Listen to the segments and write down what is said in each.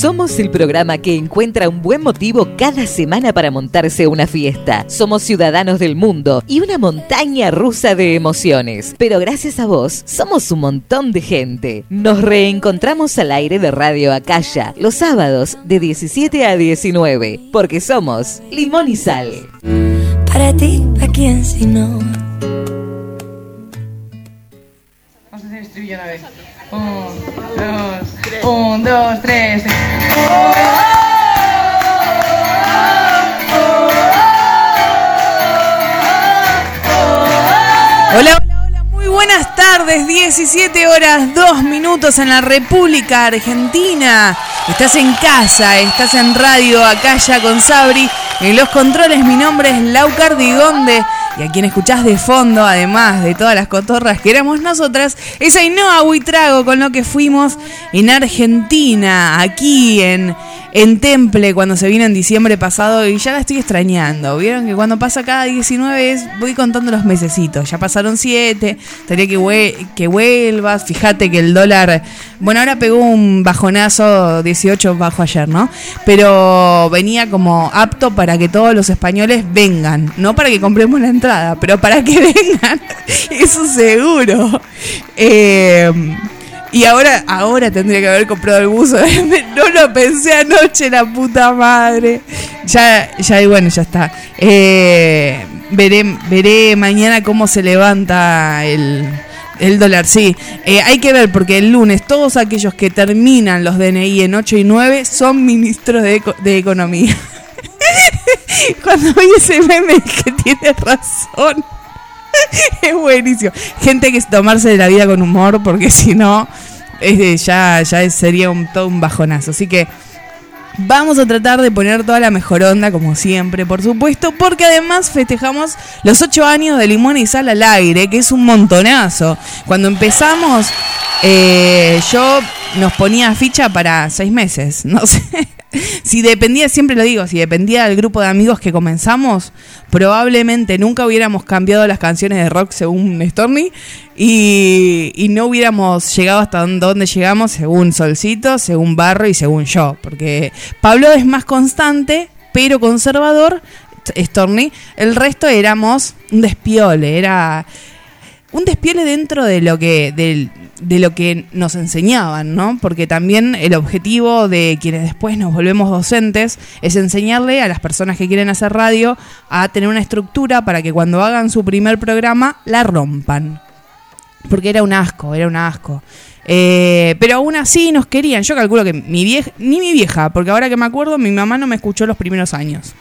Somos el programa que encuentra un buen motivo cada semana para montarse una fiesta. Somos ciudadanos del mundo y una montaña rusa de emociones. Pero gracias a vos, somos un montón de gente. Nos reencontramos al aire de Radio Acaya los sábados de 17 a 19, porque somos Limón y Sal. Para ti, ¿a quién si no? Vamos a hacer estribillo una vez. Un, dos, un, dos, tres. Hola, hola, hola, muy buenas tardes, 17 horas, 2 minutos en la República Argentina. Estás en casa, estás en radio, acá ya con Sabri. En los controles mi nombre es Lau Cardigonde y a quien escuchás de fondo, además de todas las cotorras que éramos nosotras, es Ainhoa Buitrago con lo que fuimos en Argentina, aquí en, en Temple cuando se vino en diciembre pasado y ya la estoy extrañando. Vieron que cuando pasa cada 19 es, voy contando los mesecitos. Ya pasaron 7, estaría que, que vuelvas. Fíjate que el dólar, bueno, ahora pegó un bajonazo 18 bajo ayer, ¿no? Pero venía como apto para que todos los españoles vengan, no para que compremos la entrada, pero para que vengan, eso seguro. Eh, y ahora, ahora tendría que haber comprado el buzo. No lo pensé anoche, la puta madre. Ya, ya, y bueno, ya está. Eh, veré, veré mañana cómo se levanta el, el dólar. Sí, Eh, hay que ver porque el lunes todos aquellos que terminan los DNI en 8 y 9 son ministros de, de Economía. Cuando vi ese meme dije, tiene razón. es buenísimo. Gente que es tomarse de la vida con humor, porque si no, es ya, ya sería un, todo un bajonazo. Así que vamos a tratar de poner toda la mejor onda, como siempre, por supuesto, porque además festejamos los ocho años de Limón y Sal al aire, que es un montonazo. Cuando empezamos, eh, yo nos ponía ficha para seis meses, no sé. Si dependía, siempre lo digo, si dependía del grupo de amigos que comenzamos, probablemente nunca hubiéramos cambiado las canciones de rock según Stormy y, no hubiéramos llegado hasta don- donde llegamos según Solcito, según Barro y según yo. Porque Pablo es más constante, pero conservador, Stormy. El resto éramos un despiole, era un despiole dentro de lo que del- de lo que nos enseñaban, ¿no? Porque también el objetivo de quienes después nos volvemos docentes es enseñarle a las personas que quieren hacer radio a tener una estructura para que cuando hagan su primer programa la rompan. Porque era un asco, era un asco. Eh, pero aún así nos querían. Yo calculo que mi vieja, ni mi vieja, porque ahora que me acuerdo, mi mamá no me escuchó los primeros años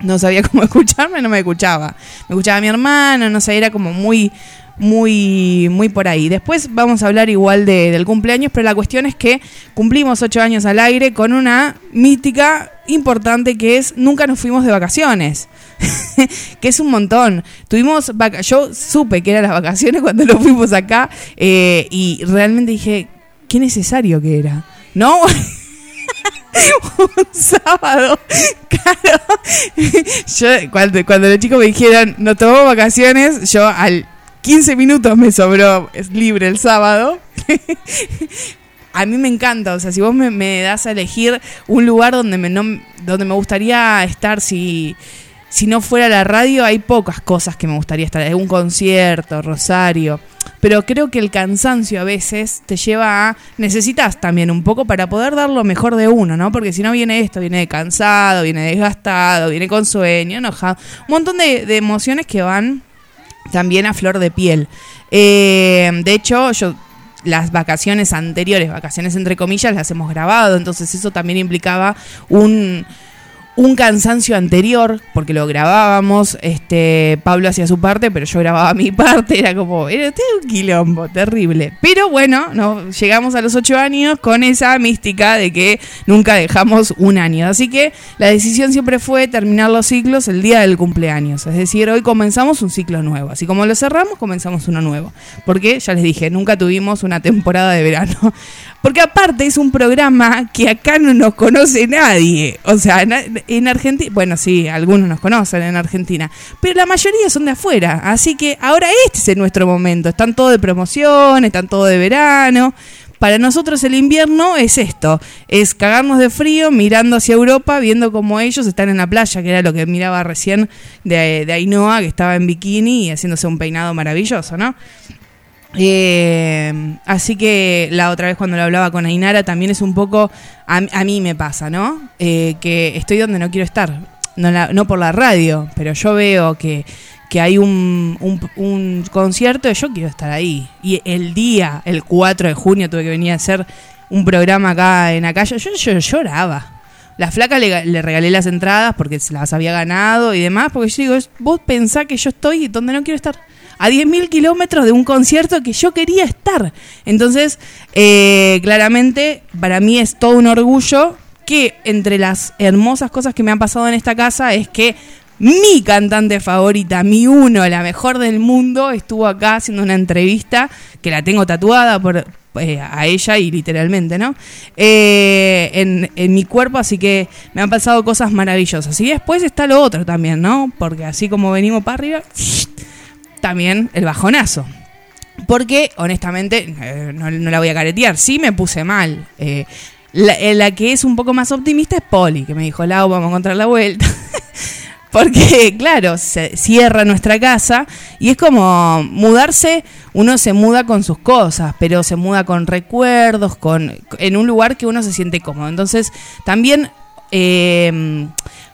no sabía cómo escucharme, no me escuchaba. Me escuchaba mi hermano, no sé, era como muy, muy, muy por ahí. Después vamos a hablar igual de- del cumpleaños, pero la cuestión es que cumplimos ocho años al aire con una mítica importante que es nunca nos fuimos de vacaciones. que es un montón. Tuvimos vaca yo supe que eran las vacaciones cuando lo fuimos acá eh, y realmente dije, qué necesario que era. ¿No? un sábado. Claro. Yo, cuando, cuando los chicos me dijeron, nos tomamos vacaciones, yo al 15 minutos me sobró es libre el sábado. A mí me encanta, o sea, si vos me, das a elegir un lugar donde me, no, donde me gustaría estar, si, si no fuera la radio, hay pocas cosas que me gustaría estar. Un concierto, Rosario. Pero creo que el cansancio a veces te lleva a. Necesitas también un poco para poder dar lo mejor de uno, ¿no? Porque si no viene esto, viene cansado, viene desgastado, viene con sueño, enojado. Un montón de, de emociones que van también a flor de piel. Eh, de hecho, yo las vacaciones anteriores, vacaciones entre comillas, las hemos grabado, entonces eso también implicaba un, un cansancio anterior, porque lo grabábamos, este, Pablo hacía su parte, pero yo grababa mi parte, era como, era un quilombo, terrible. Pero bueno, no, llegamos a los ocho años con esa mística de que nunca dejamos un año. Así que la decisión siempre fue terminar los ciclos el día del cumpleaños. Es decir, hoy comenzamos un ciclo nuevo. Así como lo cerramos, comenzamos uno nuevo. Porque, ya les dije, nunca tuvimos una temporada de verano. Porque aparte es un programa que acá no nos conoce nadie. O sea, en Argentina, bueno, sí, algunos nos conocen en Argentina, pero la mayoría son de afuera. Así que ahora este es nuestro momento. Están todos de promoción, están todos de verano. para nosotros el invierno es esto, es cagarnos de frío mirando hacia Europa, viendo cómo ellos están en la playa, que era lo que miraba recién de, de Ainhoa, que estaba en bikini y haciéndose un peinado maravilloso, ¿no? Eh, así que la otra vez cuando lo hablaba con Ainara también es un poco, a, a mí me pasa, ¿no? Eh, que estoy donde no quiero estar, no, por la radio, pero yo veo que, que hay un, un, un concierto y yo quiero estar ahí. Y el día, el 4 de junio, tuve que venir a hacer un programa acá en calle, yo, yo lloraba. La flaca le, regalé las entradas porque las había ganado y demás, porque yo digo, vos pensá que yo estoy donde no quiero estar. A 10.000 kilómetros de un concierto que yo quería estar. Entonces, eh, claramente, para mí es todo un orgullo que entre las hermosas cosas que me han pasado en esta casa es que mi cantante favorita, mi uno, la mejor del mundo, estuvo acá haciendo una entrevista que la tengo tatuada por eh, a ella y literalmente, ¿no? Eh, en, en mi cuerpo, así que me han pasado cosas maravillosas. Y después está lo otro también, ¿no? Porque así como venimos para arriba, también el bajonazo. Porque, honestamente, eh, no, la voy a caretear, sí me puse mal. Eh, la, eh, la que es un poco más optimista es Poli, que me dijo, Lau, vamos a encontrar la vuelta. Porque, claro, se cierra nuestra casa y es como mudarse, uno se muda con sus cosas, pero se muda con recuerdos, con en un lugar que uno se siente cómodo. Entonces, también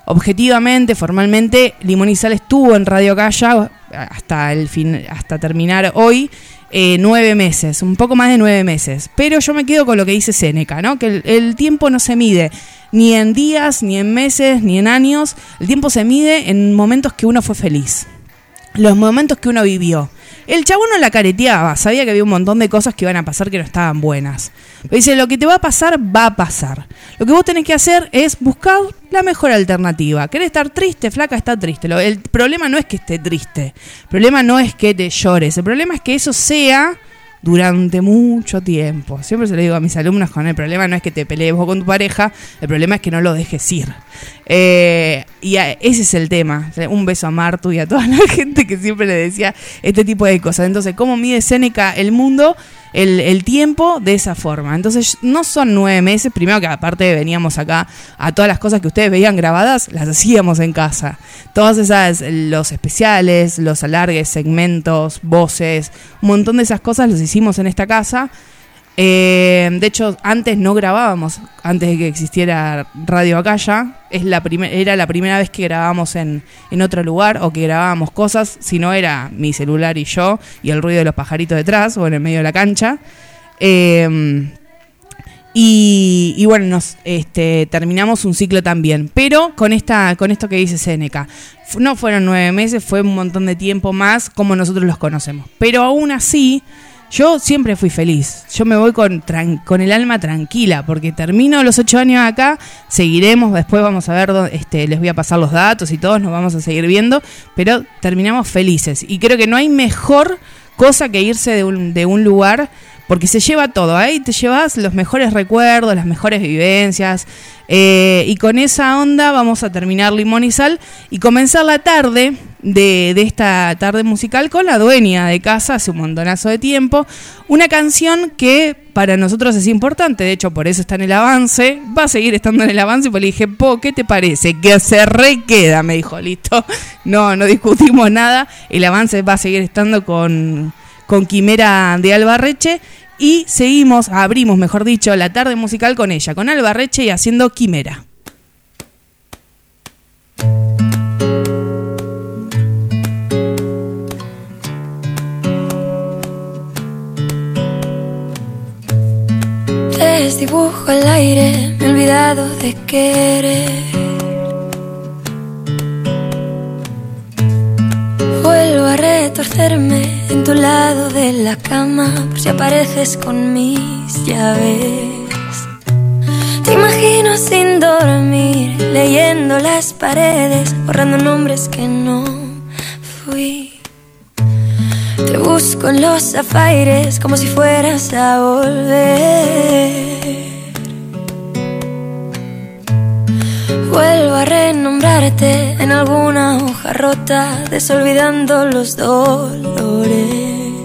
objetivamente, formalmente, Limón y Sal estuvo en Radio Calla hasta el fin, hasta terminar hoy. eh, nueve meses, un poco más de nueve meses. Pero yo me quedo con lo que dice Seneca, ¿no? Que el, el tiempo no se mide ni en días, ni en meses, ni en años. El tiempo se mide en momentos que uno fue feliz. Los momentos que uno vivió. El chabón no la careteaba, sabía que había un montón de cosas que iban a pasar que no estaban buenas. Dice, lo que te va a pasar, va a pasar. Lo que vos tenés que hacer es buscar la mejor alternativa. ¿Querés estar triste? Flaca, está triste. El problema no es que esté triste. El problema no es que te llores. El problema es que eso sea durante mucho tiempo. Siempre se lo digo a mis alumnos con el problema no es que te pelees vos con tu pareja, el problema es que no lo dejes ir. Eh, y a- ese es el tema. Un beso a Martu y a toda la gente que siempre le decía este tipo de cosas. Entonces, ¿cómo mide Seneca el mundo? El, tiempo de esa forma. Entonces, no son nueve meses. Primero que aparte veníamos acá a todas las cosas que ustedes veían grabadas, las hacíamos en casa. Todas esas, los especiales, los alargues, segmentos, voces, un montón de esas cosas los hicimos en esta casa. Eh, de hecho, antes no grabábamos, antes de que existiera Radio Acaya. Es la era la primera vez que grabábamos en, en otro lugar o que grabábamos cosas, si no era mi celular y yo y el ruido de los pajaritos detrás o en el medio de la cancha. Eh, y, y bueno, nos este, terminamos un ciclo también. Pero con esta, con esto que dice Seneca. No fueron nueve meses, fue un montón de tiempo más como nosotros los conocemos. Pero aún así, yo siempre fui feliz. Yo me voy con, con el alma tranquila, porque termino los ocho años acá, seguiremos, después vamos a ver, dó- este, les voy a pasar los datos y todos nos vamos a seguir viendo, pero terminamos felices. Y creo que no hay mejor cosa que irse de un, de un lugar porque se lleva todo, ahí te llevas los mejores recuerdos, las mejores vivencias, eh, y con esa onda vamos a terminar Limón y Sal y comenzar la tarde de, esta tarde musical con la dueña de casa hace un montonazo de tiempo, una canción que para nosotros es importante, de hecho por eso está en el avance, va a seguir estando en el avance, pues le dije, Po, ¿qué te parece? Que se re queda, me dijo, listo, no, no discutimos nada, el avance va a seguir estando con con Quimera de Albarreche. Y seguimos, abrimos mejor dicho, la tarde musical con ella, con Albarreche y haciendo Quimera. Desdibujo al aire, me he olvidado de querer. Vuelvo a retorcerme en tu lado de la cama por si apareces con mis llaves. Te imagino sin dormir, leyendo las paredes, borrando nombres que no fui. Te busco en los zafaires como si fueras a volver. Vuelvo a renombrarte en alguna hoja rota, desolvidando los dolores.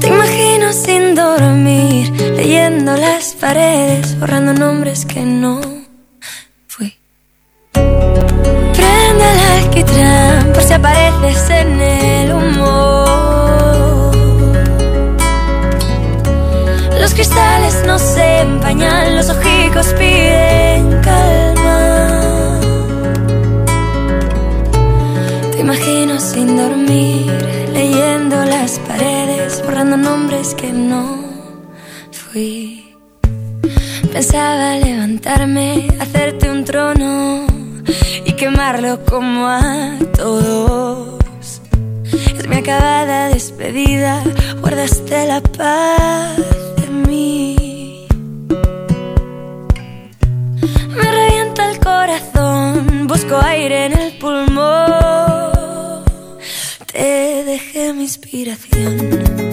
Te imagino imagino sin dormir, leyendo las paredes, borrando nombres que no fui. Prende el alquitrán por si apareces en el humo. Los cristales no se empañan, los ojicos piden calma. Te imagino sin dormir, leyendo las paredes, borrando nombres que no fui. Pensaba levantarme, hacerte un trono quemarlo como a todos. Es mi acabada despedida, guardaste la paz de mí. Me revienta el corazón, busco aire en el pulmón. Te dejé mi inspiración.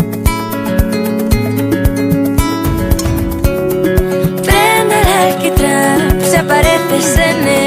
Apareces en el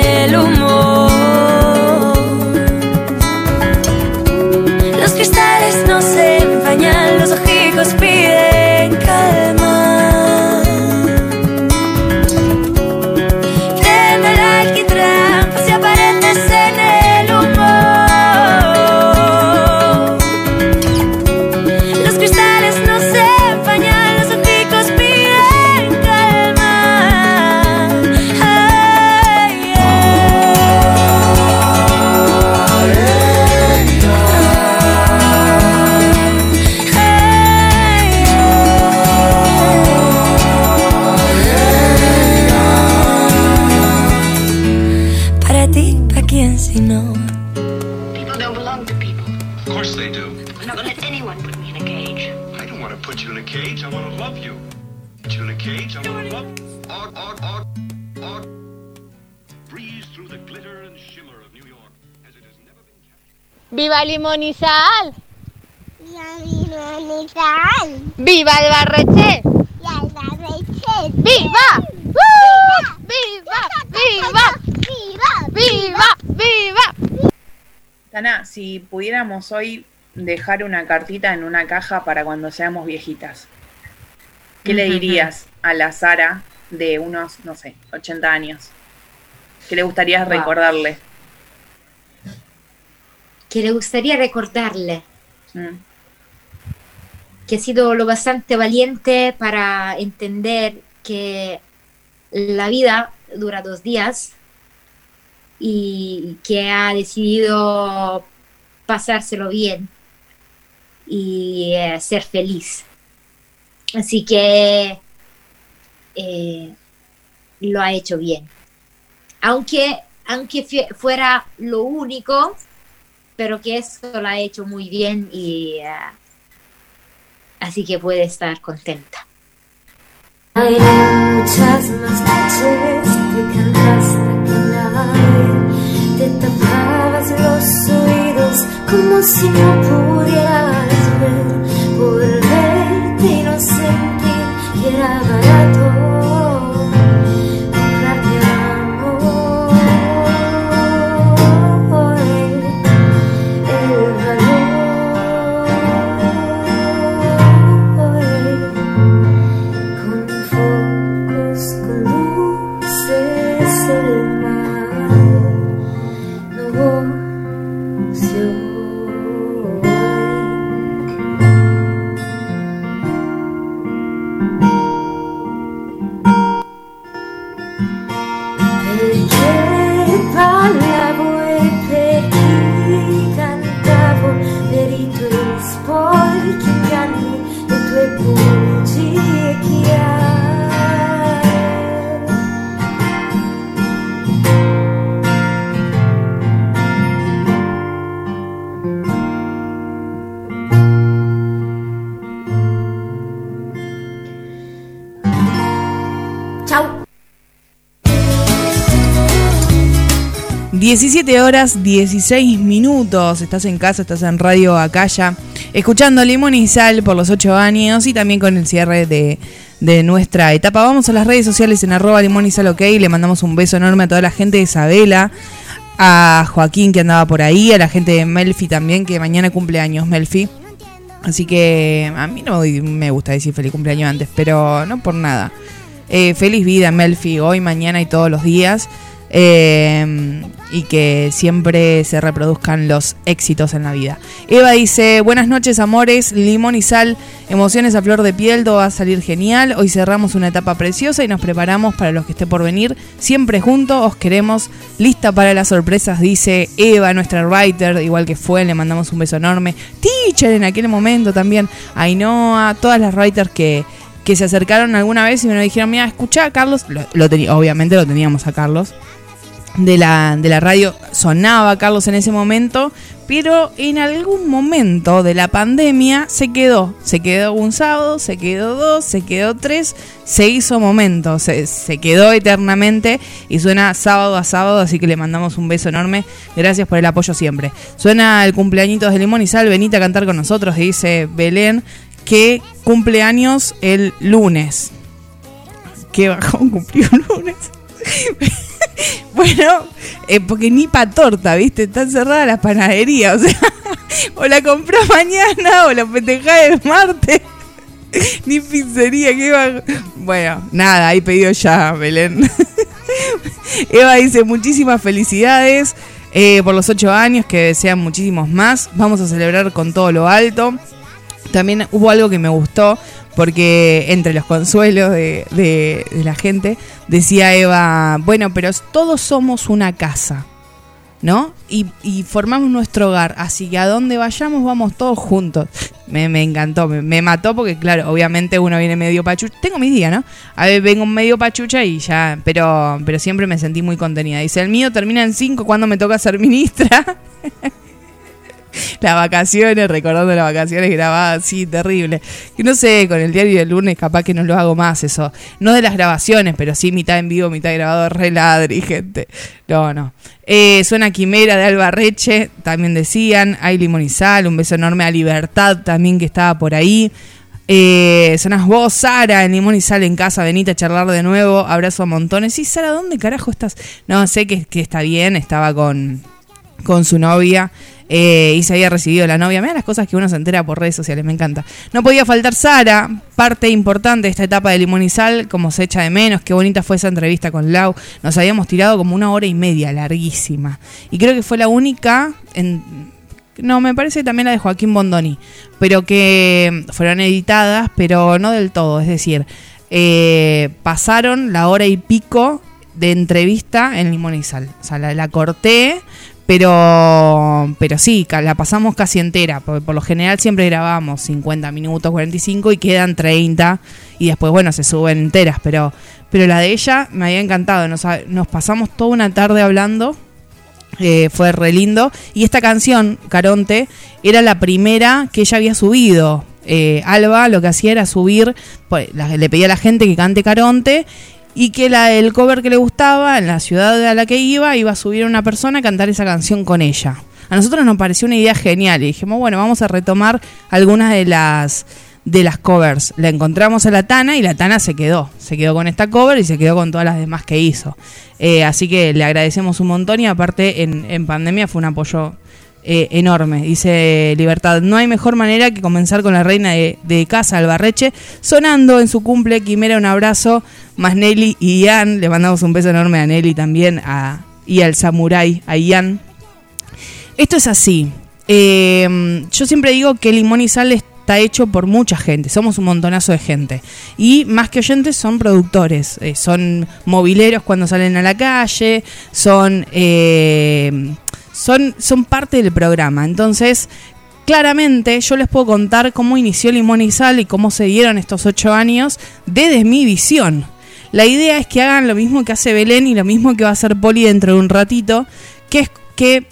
¡Viva Limonizal! La limonizal. ¡Viva el Barreche! Y al barreche. ¡Viva! ¡Uh! ¡Viva! ¡Viva! ¡Viva! ¡Viva! ¡Viva! Tana, si pudiéramos hoy dejar una cartita en una caja para cuando seamos viejitas, ¿qué le dirías a la Sara de unos, no sé, 80 años? ¿Qué le gustaría Wow. recordarle? Que le gustaría recordarle Mm, que ha sido lo bastante valiente para entender que la vida dura dos días y que ha decidido pasárselo bien y eh, ser feliz. Así que eh, lo ha hecho bien. Aunque, aunque fue- fuera lo único, pero que eso lo ha hecho muy bien y eh, así que puede estar contenta. Hay muchas más noches que cantaste que nadie te tapabas los oídos como si no pudieras ver. Por verte y era barato 17 horas 16 minutos. Estás en casa, estás en Radio Acaya, escuchando Limón y Sal por los 8 años y también con el cierre de, de nuestra etapa. Vamos a las redes sociales en arroba Limón y Sal OK. Le mandamos un beso enorme a toda la gente de Isabela, a Joaquín que andaba por ahí, a la gente de Melfi también, que mañana cumple años Melfi. Así que a mí no me gusta decir feliz cumpleaños antes, pero no por nada. Eh, feliz vida, Melfi, hoy, mañana y todos los días. Eh, y que siempre se reproduzcan los éxitos en la vida. Eva dice, buenas noches amores, limón y sal, emociones a flor de piel, todo va a salir genial. Hoy cerramos una etapa preciosa y nos preparamos para los que esté por venir. Siempre juntos, os queremos. Lista para las sorpresas, dice Eva, nuestra writer, igual que fue, le mandamos un beso enorme. Teacher en aquel momento también. Ainhoa, todas las writers que que se acercaron alguna vez y me dijeron, mira, escucha Carlos, lo tenía, obviamente lo teníamos a Carlos, de la, de la radio sonaba Carlos en ese momento, pero en algún momento de la pandemia se quedó. Se quedó un sábado, se quedó dos, se quedó tres, se hizo momento, se, se quedó eternamente y suena sábado a sábado, así que le mandamos un beso enorme. Gracias por el apoyo siempre. Suena el cumpleañitos de Limón y Sal, venite a cantar con nosotros, dice Belén, que cumpleaños el lunes. ¿Qué bajón cumplió el lunes? Bueno, eh, porque ni pa' torta, ¿viste? Están cerradas las panaderías. O sea, o la comprás mañana o la festejás el martes. Ni pizzería, que va. Bueno, nada, hay pedido ya, Belén. Eva dice: Muchísimas felicidades eh, por los ocho años, que desean muchísimos más. Vamos a celebrar con todo lo alto. También hubo algo que me gustó, porque entre los consuelos de, de- de la gente decía Eva, bueno, pero todos somos una casa, ¿no? Y, y formamos nuestro hogar, así que a donde vayamos vamos todos juntos. Me, encantó, me, me mató porque claro, obviamente uno viene medio pachucha, tengo mis días, ¿no? A ver, vengo medio pachucha y ya, pero, pero siempre me sentí muy contenida. Dice, el mío termina en 5 cuando me toca ser ministra. las vacaciones, recordando las vacaciones grabadas, sí, terrible. Y no sé, con el diario del lunes capaz que no lo hago más eso. No de las grabaciones, pero sí mitad en vivo, mitad grabado, reladri, gente. No, no. Eh, suena Quimera de Albarreche, también decían. Hay sal, un beso enorme a Libertad también que estaba por ahí. Eh, sonas vos, Sara, en Limón y Sal en casa, venite a charlar de nuevo, abrazo a montones. Sí, Sara, ¿dónde carajo estás? No, sé que, que está bien, estaba con, con su novia eh, y se había recibido la novia. Mira las cosas que uno se entera por redes sociales, me encanta. No podía faltar Sara, parte importante de esta etapa de Limón y Sal, como se echa de menos. Qué bonita fue esa entrevista con Lau. Nos habíamos tirado como una hora y media, larguísima. Y creo que fue la única en... No, me parece también la de Joaquín Bondoni, pero que fueron editadas, pero no del todo. Es decir, eh, pasaron la hora y pico de entrevista en Sal. O sea, la, la corté, pero, pero sí, la pasamos casi entera. Por, por lo general siempre grabamos 50 minutos, 45 y quedan 30. Y después, bueno, se suben enteras. Pero, pero la de ella me había encantado. Nos, pasamos toda una tarde hablando. Eh, fue re lindo. Y esta canción, Caronte, era la primera que ella había subido. Eh, Alba lo que hacía era subir, pues, le pedía a la gente que cante Caronte y que la, el cover que le gustaba en la ciudad a la que iba, iba a subir una persona a cantar esa canción con ella. A nosotros nos pareció una idea genial y dijimos, bueno, vamos a retomar algunas de las de las covers. La encontramos a la Tana y la Tana se quedó. Se quedó con esta cover y se quedó con todas las demás que hizo. Eh, así que le agradecemos un montón y aparte en, en pandemia fue un apoyo eh, enorme. Dice Libertad, no hay mejor manera que comenzar con la reina de, casa, Albarreche, sonando en su cumple. Quimera, un abrazo. Más Nelly y Ian. Le mandamos un beso enorme a Nelly también a, y al samurái, a Ian. Esto es así. Eh, yo siempre digo que Limón y Sal está hecho por mucha gente. Somos un montonazo de gente. Y más que oyentes, son productores. eh, son mobileros cuando salen a la calle. Son, eh, son, son parte del programa. Entonces, claramente yo les puedo contar cómo inició Limón y Sal y cómo se dieron estos ocho años desde mi visión. La idea es que hagan lo mismo que hace Belén y lo mismo que va a hacer Poli dentro de un ratito, que es que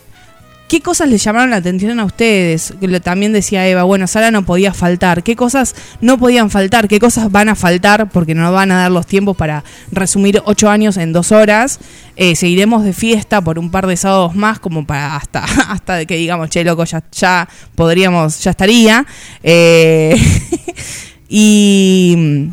¿Qué cosas les llamaron la atención a ustedes? También decía Eva, bueno, Sara no podía faltar. ¿Qué cosas no podían faltar? ¿Qué cosas van a faltar? Porque no van a dar los tiempos para resumir ocho años en dos horas. Eh, seguiremos de fiesta por un par de sábados más, como para hasta, hasta que digamos, che, loco, ya, ya podríamos, ya estaría. Eh, y,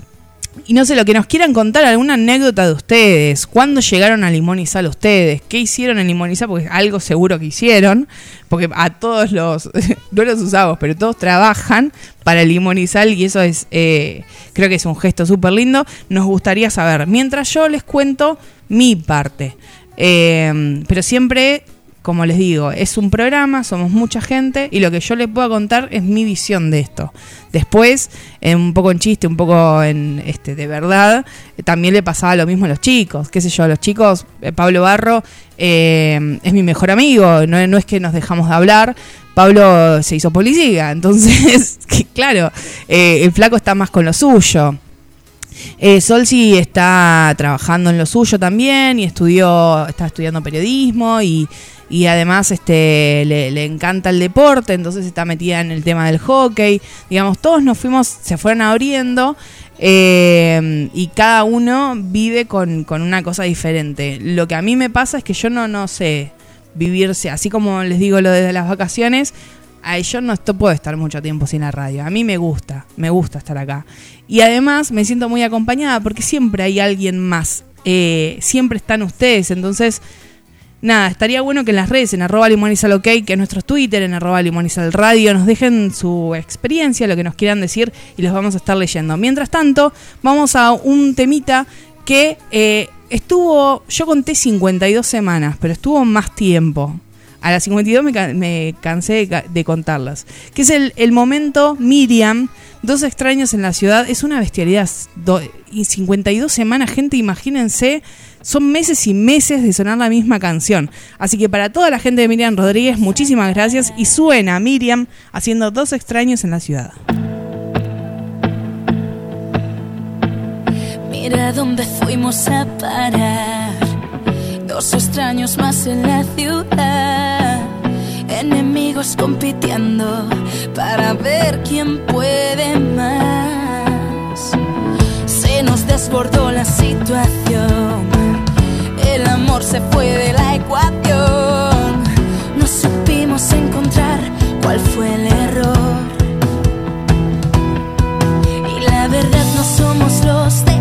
Y no sé, lo que nos quieran contar, alguna anécdota de ustedes. ¿Cuándo llegaron a Limón y Sal ustedes? ¿Qué hicieron en Limón y Sal? Porque algo seguro que hicieron. Porque a todos los, no los usamos, pero todos trabajan para Limón y Sal y eso es, eh, creo que es un gesto súper lindo. Nos gustaría saber. Mientras yo les cuento mi parte. Eh, pero siempre como les digo, es un programa, somos mucha gente y lo que yo les puedo contar es mi visión de esto. Después, un poco en chiste, un poco en este de verdad, eh, también le pasaba lo mismo a los chicos, qué sé yo, a los chicos, eh, Pablo Barro eh, es mi mejor amigo, no, no es que nos dejamos de hablar, Pablo se hizo policía, entonces, claro, el flaco está más con lo suyo. Eh, Sol sí está trabajando en lo suyo también y estudió, está estudiando periodismo y, y además este le, le encanta el deporte, entonces está metida en el tema del hockey. Digamos, todos nos fuimos, se fueron abriendo eh, y cada uno vive con, con una cosa diferente. Lo que a mí me pasa es que yo no, no sé vivirse, así como les digo lo de las vacaciones, a yo no esto puedo estar mucho tiempo sin la radio. A mí me gusta, me gusta estar acá. Y además me siento muy acompañada porque siempre hay alguien más. Eh, siempre están ustedes. Entonces, nada, estaría bueno que en las redes, en arroba limonizalok, que es nuestro Twitter, en arroba limonizalradio, nos dejen su experiencia, lo que nos quieran decir y los vamos a estar leyendo. Mientras tanto, vamos a un temita que eh, estuvo, yo conté 52 semanas, pero estuvo más tiempo. A las 52 me, ca- me cansé de, contarlas. Que es el, momento Miriam, Dos extraños en la ciudad. Es una bestialidad. Y 52 semanas, gente, imagínense. Son meses y meses de sonar la misma canción. Así que para toda la gente de Miriam Rodríguez, muchísimas gracias. Y suena Miriam haciendo Dos extraños en la ciudad. Mira dónde fuimos a parar. Dos extraños más en la ciudad. Enemigos compitiendo para ver quién puede más. Se nos desbordó la situación. El amor se fue de la ecuación. No supimos encontrar cuál fue el error. Y la verdad no somos los de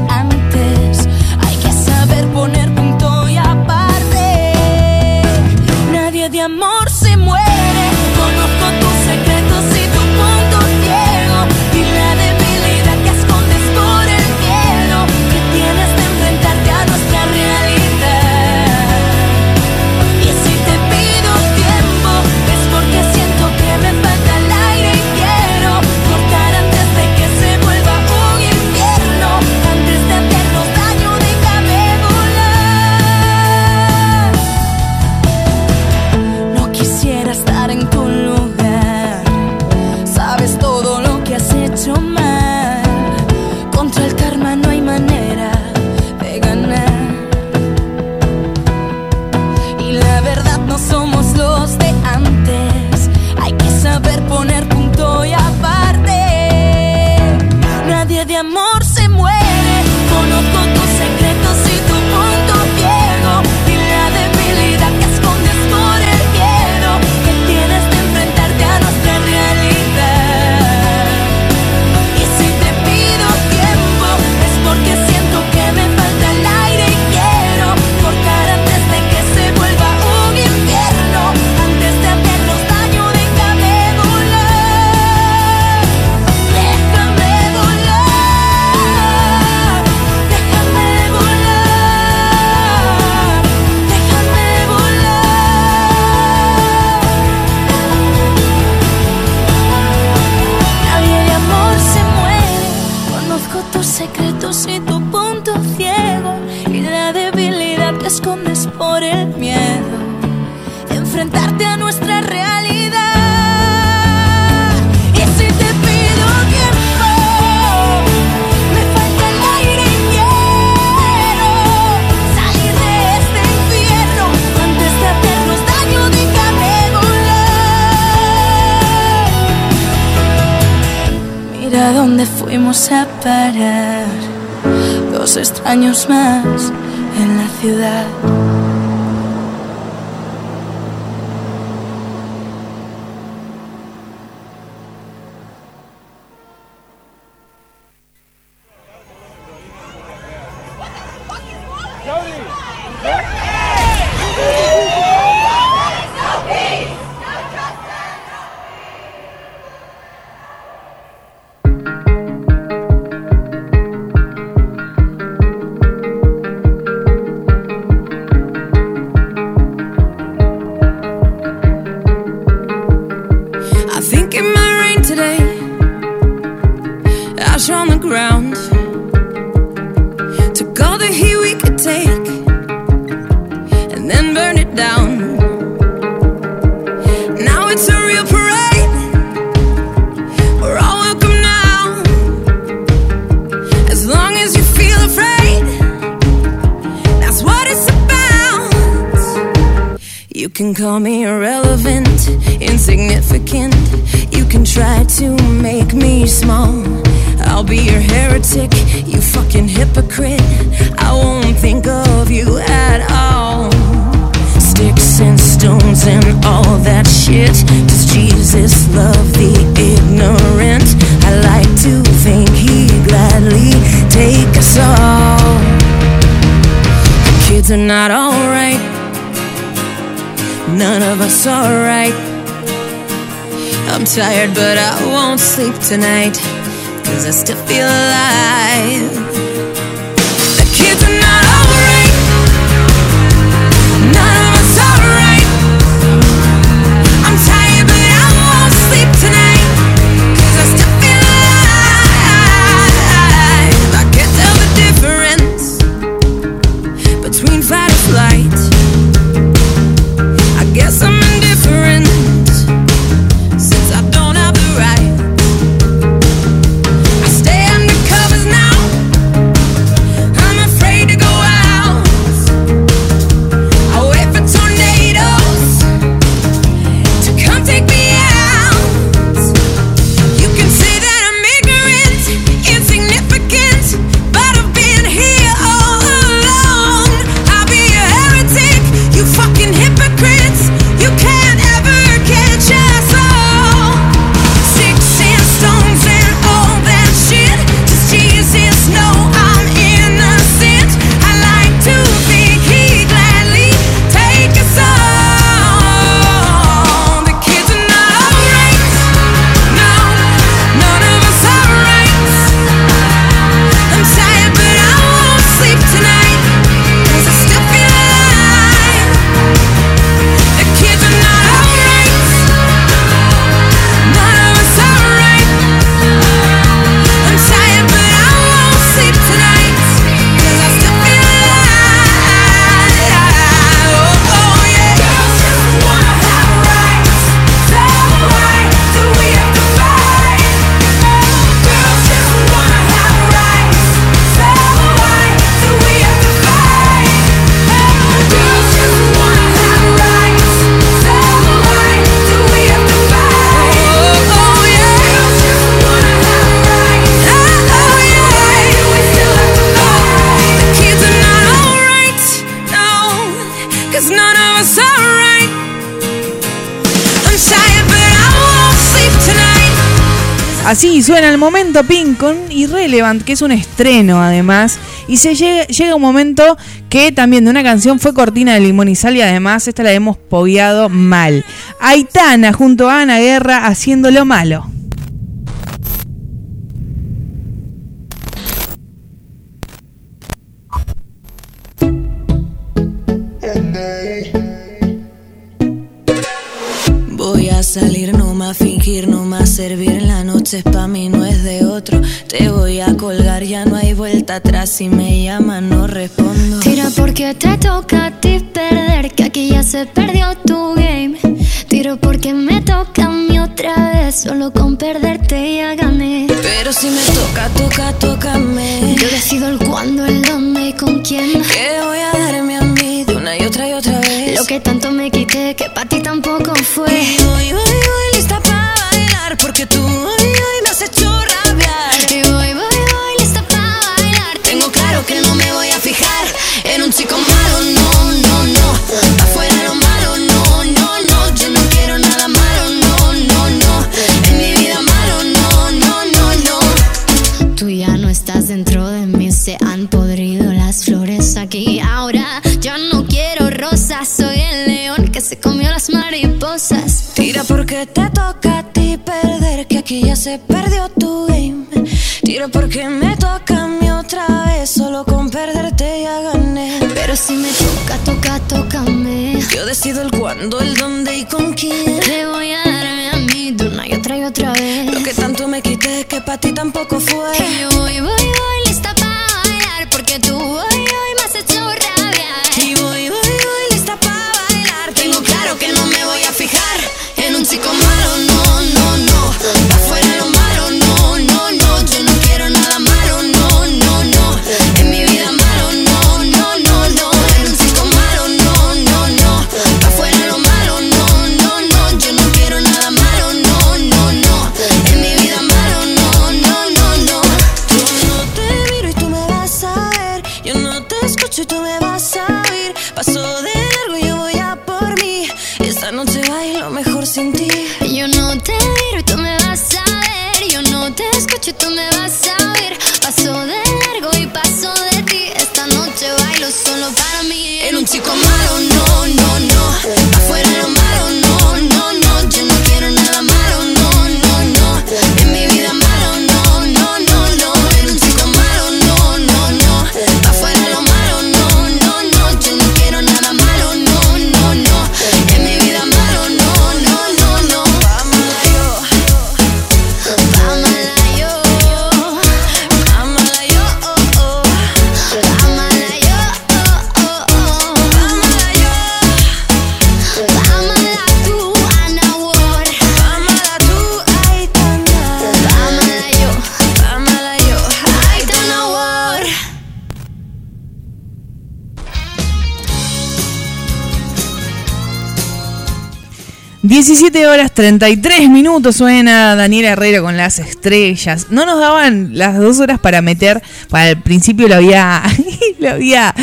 tonight. Cause I still feel Sí, suena el momento Pink con Irrelevant, que es un estreno además. Y se llega, llega un momento que también de una canción fue cortina de Limón y Sal y además esta la hemos poviado mal. Aitana junto a Ana Guerra haciendo lo malo. Voy a salir, no más fingir, no más servir pa' mí, no es de otro. Te voy a colgar, ya no hay vuelta atrás. Si me llaman, no respondo. Tira porque te toca a ti perder, que aquí ya se perdió tu game. Tiro porque me toca a mí otra vez, solo con perderte ya gané. Pero si me toca, toca, tócame. Yo decido el cuándo, el dónde y con quién. Que voy a darme a mí de una y otra y otra vez. Lo que tanto me quité, que para ti tampoco fue. Y voy, voy, voy, lista para bailar porque tú Tira porque te toca a ti perder, que aquí ya se perdió tu game. Tira porque me toca a mí otra vez, solo con perderte ya gané. Pero si me toca, toca, tócame. Yo decido el cuándo, el dónde y con quién. Te voy a darme a mí de una y otra y otra vez. Lo que tanto me quité que para ti tampoco fue. Y yo voy, voy, voy, lista para bailar, porque tú hoy, 17 horas 33 minutos suena Daniela Herrero con las estrellas. No nos daban las dos horas para meter, para el principio lo había, lo había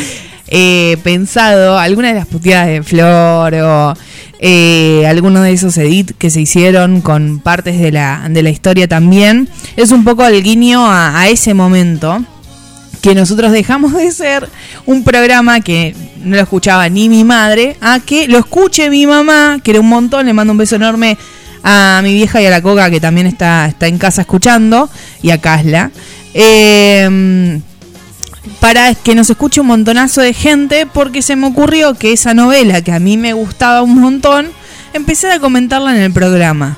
eh, pensado, alguna de las puteadas de Flor o eh, alguno de esos edits que se hicieron con partes de la, de la historia también. Es un poco el guiño a ese momento que nosotros dejamos de ser un programa que no lo escuchaba ni mi madre, a que lo escuche mi mamá, que era un montón, le mando un beso enorme a mi vieja y a la coca que también está, está en casa escuchando, y a Casla. Eh, para que nos escuche un montonazo de gente, porque se me ocurrió que esa novela que a mí me gustaba un montón, empecé a comentarla en el programa.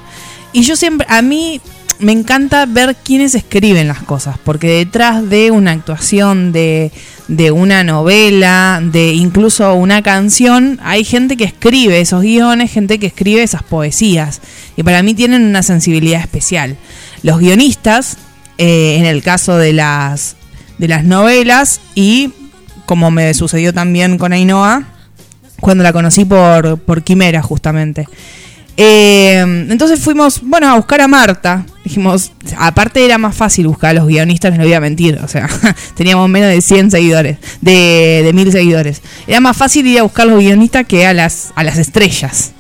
Y yo siempre, a mí me encanta ver quiénes escriben las cosas, porque detrás de una actuación, de, de una novela, de incluso una canción, hay gente que escribe esos guiones, gente que escribe esas poesías, y para mí tienen una sensibilidad especial. Los guionistas, eh, en el caso de las, de las novelas, y como me sucedió también con Ainhoa, cuando la conocí por, por Quimera justamente. Eh, entonces fuimos, bueno, a buscar a Marta. Dijimos, aparte era más fácil buscar a los guionistas, no les voy a mentir. O sea, teníamos menos de 100 seguidores, de, de 1000 seguidores. Era más fácil ir a buscar a los guionistas que a las, a las estrellas.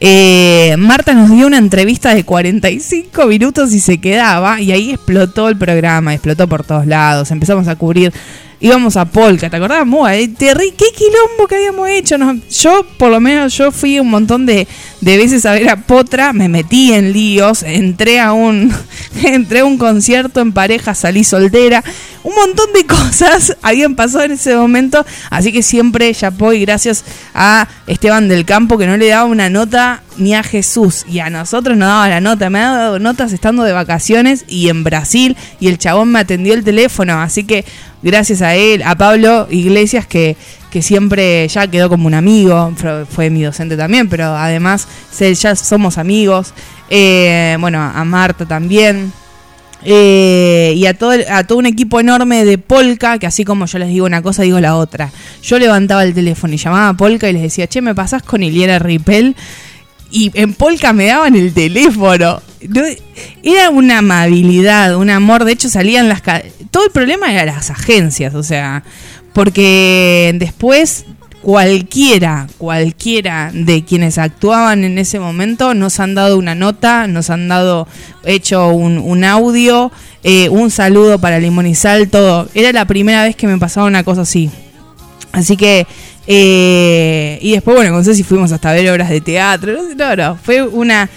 Eh, Marta nos dio una entrevista de 45 minutos y se quedaba, y ahí explotó el programa, explotó por todos lados. Empezamos a cubrir íbamos a Polka, ¿te acordás, Mua? ¿Qué quilombo que habíamos hecho? Nos- yo, por lo menos, yo fui un montón de, de veces a ver a Potra, me metí en líos, entré a un, entré a un concierto en pareja, salí soltera, un montón de cosas habían pasado en ese momento, así que siempre chapó y gracias a Esteban del Campo que no le daba una nota ni a Jesús y a nosotros nos daba la nota, me ha dado notas estando de vacaciones y en Brasil y el chabón me atendió el teléfono, así que gracias a él, a Pablo Iglesias que, que siempre ya quedó como un amigo, fue, mi docente también, pero además ya somos amigos, Eh, bueno, a Marta también. Eh, y a todo, a todo un equipo enorme de Polka, que así como yo les digo una cosa, digo la otra. Yo levantaba el teléfono y llamaba a Polka y les decía, che, ¿me pasás con Iliana Ripel? Y en Polka me daban el teléfono. No, era una amabilidad, un amor. De hecho, salían las. Todo el problema era las agencias, o sea. Porque después, cualquiera, cualquiera de quienes actuaban en ese momento nos han dado una nota, nos han dado hecho un, audio, eh, un saludo para Limonizal, todo. Era la primera vez que me pasaba una cosa así. Así que, eh, y después, bueno, con Ceci fuimos hasta ver obras de teatro. No, sé, no, no, fue una,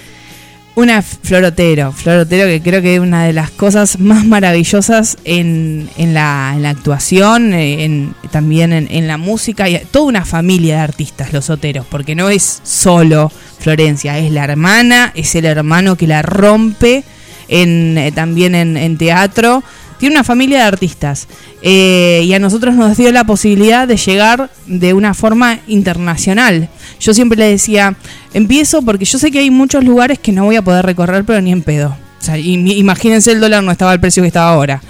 una florotero, florotero que creo que es una de las cosas más maravillosas en, en, la, en la actuación, eh, en, también en, la música, y toda una familia de artistas, los soteros, porque no es solo Florencia, es la hermana, es el hermano que la rompe en, eh, también en, en teatro. Tiene una familia de artistas eh, y a nosotros nos dio la posibilidad de llegar de una forma internacional. Yo siempre le decía, empiezo porque yo sé que hay muchos lugares que no voy a poder recorrer, pero ni en pedo. Imagínense el dólar no estaba al precio que estaba ahora.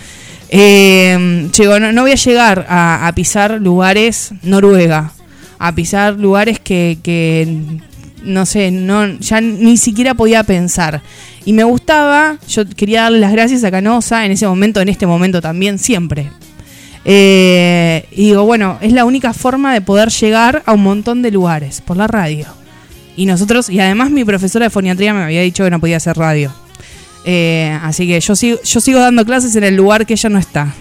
Llego, no, no voy a llegar a, a pisar lugares Noruega, a pisar lugares que, que no sé, no, ya ni siquiera podía pensar. Y me gustaba, yo quería darle las gracias a Canosa en ese momento, en este momento también, siempre. Eh, y digo, bueno, es la única forma de poder llegar a un montón de lugares, por la radio. Y nosotros, y además mi profesora de foniatría me había dicho que no podía hacer radio. Eh, así que yo sigo, yo sigo dando clases en el lugar que ella no está.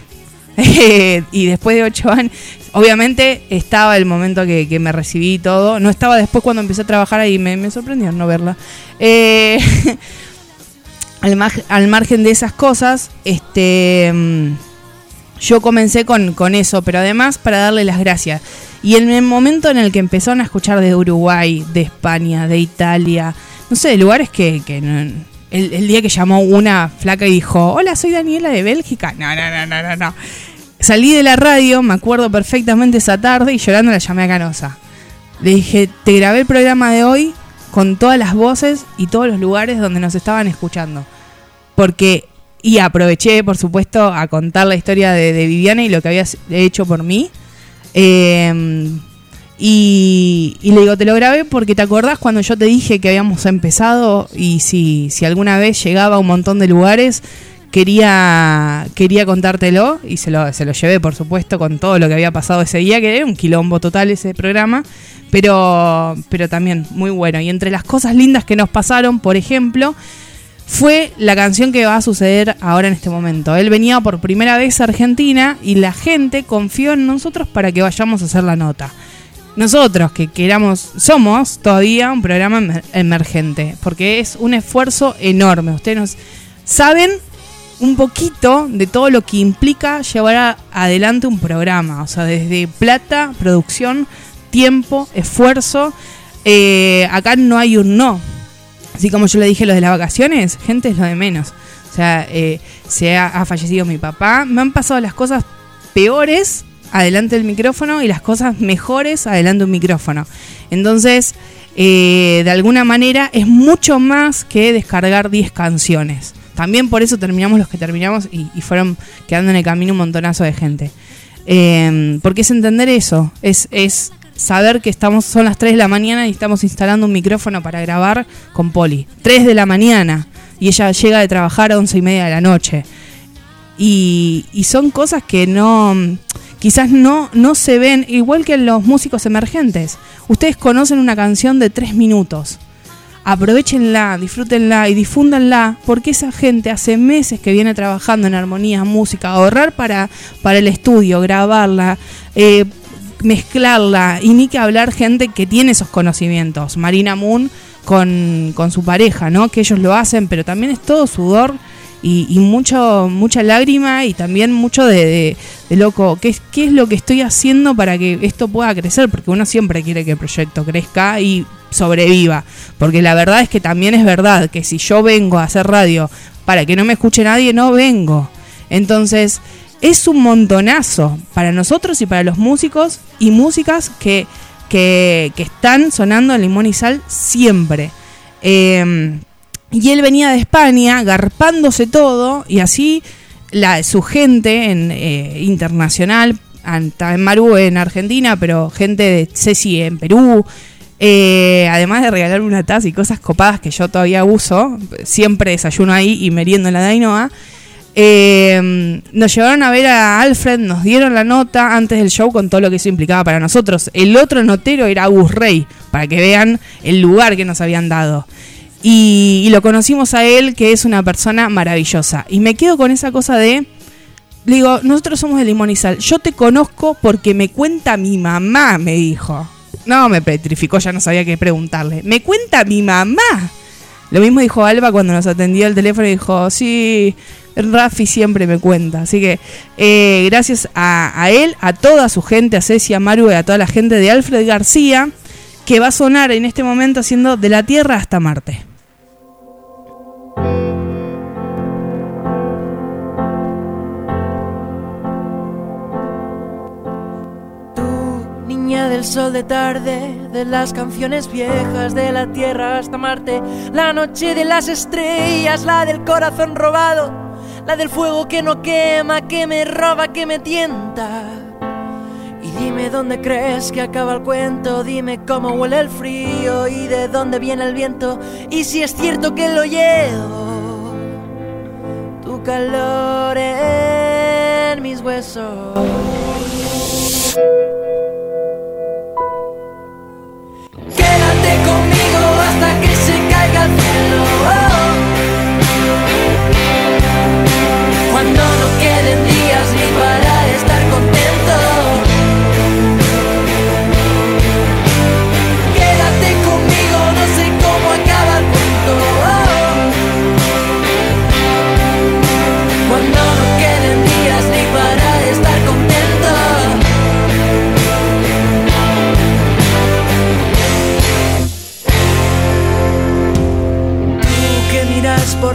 y después de ocho años, obviamente estaba el momento que, que me recibí y todo. No estaba después cuando empecé a trabajar ahí, me, me sorprendió no verla. Eh, al, mar- al margen de esas cosas, este mm, yo comencé con, con eso, pero además para darle las gracias. Y en el momento en el que empezaron a escuchar de Uruguay, de España, de Italia, no sé, de lugares que... que no- el, día que llamó una flaca y dijo, hola, soy Daniela de Bélgica. No, no, no, no, no, no. Salí de la radio, me acuerdo perfectamente esa tarde y llorando la llamé a Canosa. Le dije, te grabé el programa de hoy con todas las voces y todos los lugares donde nos estaban escuchando. Porque, y aproveché, por supuesto, a contar la historia de, Viviana y lo que había hecho por mí. Eh, y, y le digo, te lo grabé porque te acordás cuando yo te dije que habíamos empezado y si, si alguna vez llegaba a un montón de lugares, quería, quería contártelo y se lo, se lo llevé, por supuesto, con todo lo que había pasado ese día, que era un quilombo total ese programa, pero, pero también muy bueno. Y entre las cosas lindas que nos pasaron, por ejemplo, fue la canción que va a suceder ahora en este momento. Él venía por primera vez a Argentina y la gente confió en nosotros para que vayamos a hacer la nota. Nosotros que queramos, somos todavía un programa emer- emergente, porque es un esfuerzo enorme. Ustedes nos saben un poquito de todo lo que implica llevar adelante un programa, o sea, desde plata, producción, tiempo, esfuerzo. Eh, acá no hay un no. Así como yo le dije lo de las vacaciones, gente es lo de menos. O sea, eh, se ha, fallecido mi papá, me han pasado las cosas peores adelante del micrófono y las cosas mejores adelante de un micrófono. Entonces, eh, de alguna manera es mucho más que descargar 10 canciones. También por eso terminamos los que terminamos y, y fueron quedando en el camino un montonazo de gente. Eh, porque es entender eso, es, es saber que estamos son las 3 de la mañana y estamos instalando un micrófono para grabar con Poli. 3 de la mañana y ella llega de trabajar a 11 y media de la noche. Y, y son cosas que no quizás no, no se ven igual que en los músicos emergentes. Ustedes conocen una canción de 3 minutos. Aprovechenla, disfrútenla y difúndanla porque esa gente hace meses que viene trabajando en armonía, música, ahorrar para, para el estudio, grabarla, eh, mezclarla y ni que hablar gente que tiene esos conocimientos. Marina Moon con, con su pareja, ¿no? Que ellos lo hacen, pero también es todo sudor y, mucho, mucha lágrima y también mucho de, de- de loco, ¿qué, ¿qué es lo que estoy haciendo para que esto pueda crecer? Porque uno siempre quiere que el proyecto crezca y sobreviva. Porque la verdad es que también es verdad que si yo vengo a hacer radio para que no me escuche nadie, no vengo. Entonces, es un montonazo para nosotros y para los músicos y músicas que, que, están sonando en Limón y Sal siempre. Eh, y él venía de España, garpándose todo, y así la, su gente en, eh, internacional, en Maru en Argentina, pero gente de Ceci en Perú, eh, además de regalarme una taza y cosas copadas que yo todavía uso, siempre desayuno ahí y meriendo en la Dainoa, Eh, nos llevaron a ver a Alfred, nos dieron la nota antes del show con todo lo que eso implicaba para nosotros. El otro notero era Agus Rey, para que vean el lugar que nos habían dado. Y, lo conocimos a él, que es una persona maravillosa. Y me quedo con esa cosa de. Digo, nosotros somos de Sal. Yo te conozco porque me cuenta mi mamá, me dijo. No, me petrificó, ya no sabía qué preguntarle. Me cuenta mi mamá. Lo mismo dijo Alba cuando nos atendió el teléfono y dijo, sí, Rafi siempre me cuenta. Así que eh, gracias a, él, a toda su gente, a Ceci, a Maru y a toda la gente de Alfred García, que va a sonar en este momento haciendo De la Tierra hasta Marte. Niña del sol de tarde, de las canciones viejas, de la tierra hasta Marte, la noche de las estrellas, la del corazón robado, la del fuego que no quema, que me roba, que me tienta. Y dime dónde crees que acaba el cuento, dime cómo huele el frío y de dónde viene el viento, y si es cierto que lo llevo, tu calor en mis huesos. Quédate conmigo hasta que se caiga el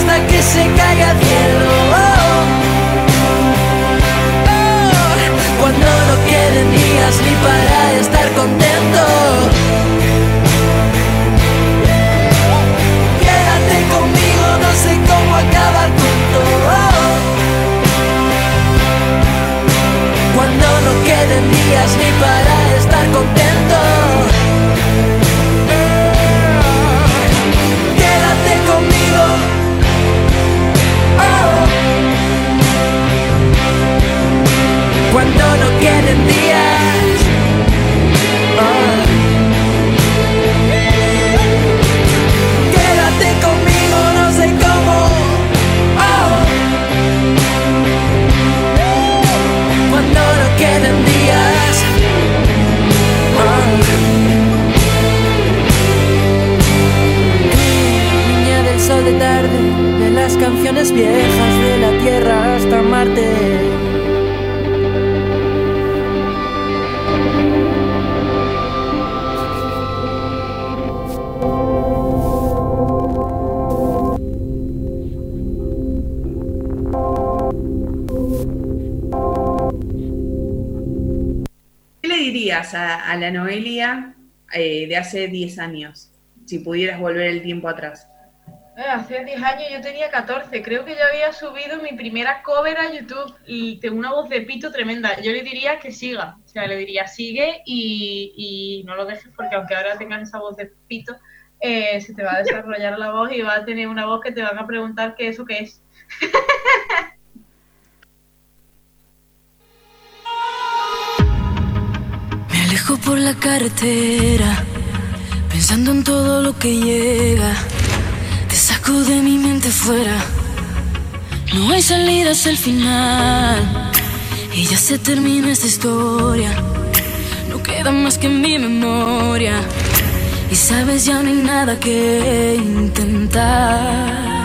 Hasta que se caiga el cielo. Oh, oh, cuando no queden días ni para estar contento. Quédate conmigo, no sé cómo acaba el cuento. Oh, cuando no queden días ni para canciones viejas de la tierra hasta Marte. ¿Qué le dirías a, a la Noelia eh, de hace 10 años? Si pudieras volver el tiempo atrás. Eh, Hace 10 años yo tenía 14, creo que ya había subido mi primera cover a YouTube y tengo una voz de pito tremenda. Yo le diría que siga, o sea, le diría sigue y, y no lo dejes porque aunque ahora tengas esa voz de pito, eh, se te va a desarrollar la voz y va a tener una voz que te van a preguntar qué eso qué es. Me alejo por la carretera, pensando en todo lo que llega. Te saco de mi mente fuera. No hay salida hacia el final. Y ya se termina esta historia. No queda más que mi memoria. Y sabes, ya no hay nada que intentar.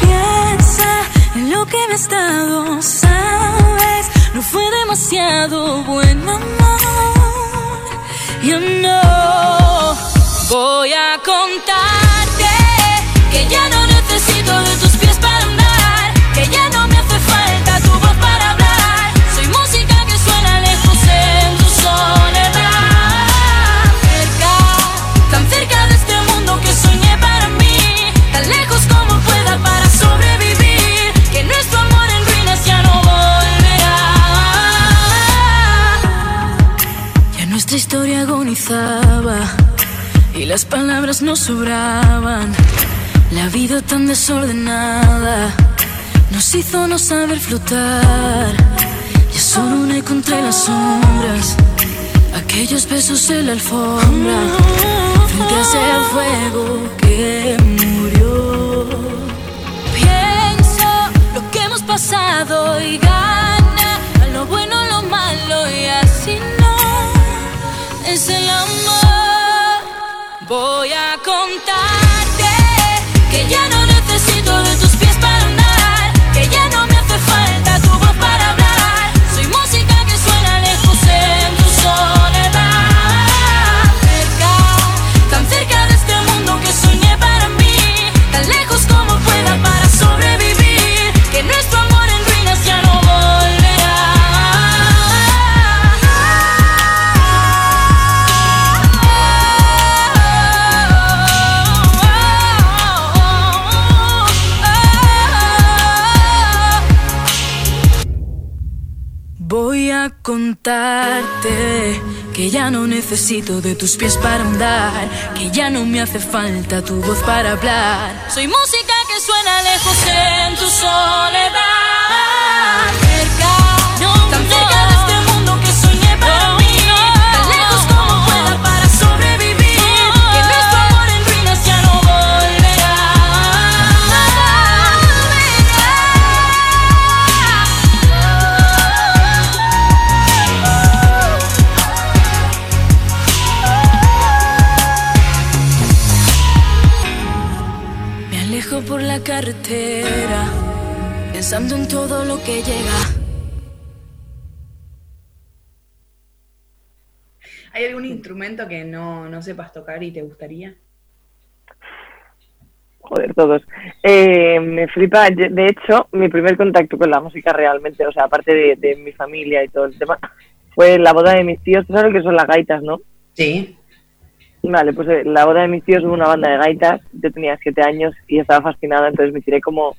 Piensa en lo que me ha estado, sabes. No fue demasiado buen amor. Yo no voy a contarte las palabras no sobraban. La vida tan desordenada nos hizo no saber flotar. Ya solo un eco entre las sombras, aquellos besos en la alfombra, frente a ese fuego que murió. Pienso lo que hemos pasado y Voy a contarte que ya no necesito de tus pies para andar, que ya no me hace falta tu voz para hablar. Soy música que suena lejos en tu soledad. Por la carretera, pensando en todo lo que llega. ¿Hay algún instrumento que no, no sepas tocar y te gustaría? Joder, todos. Eh, me flipa, de de hecho, mi primer contacto con la música realmente, o sea, aparte de, de mi familia y todo el tema, fue la boda de mis tíos. ¿Tú sabes lo que son las gaitas, no? Sí. Vale, pues eh, la boda de mis tíos hubo una banda de gaitas. Yo tenía siete años y estaba fascinada, entonces me tiré como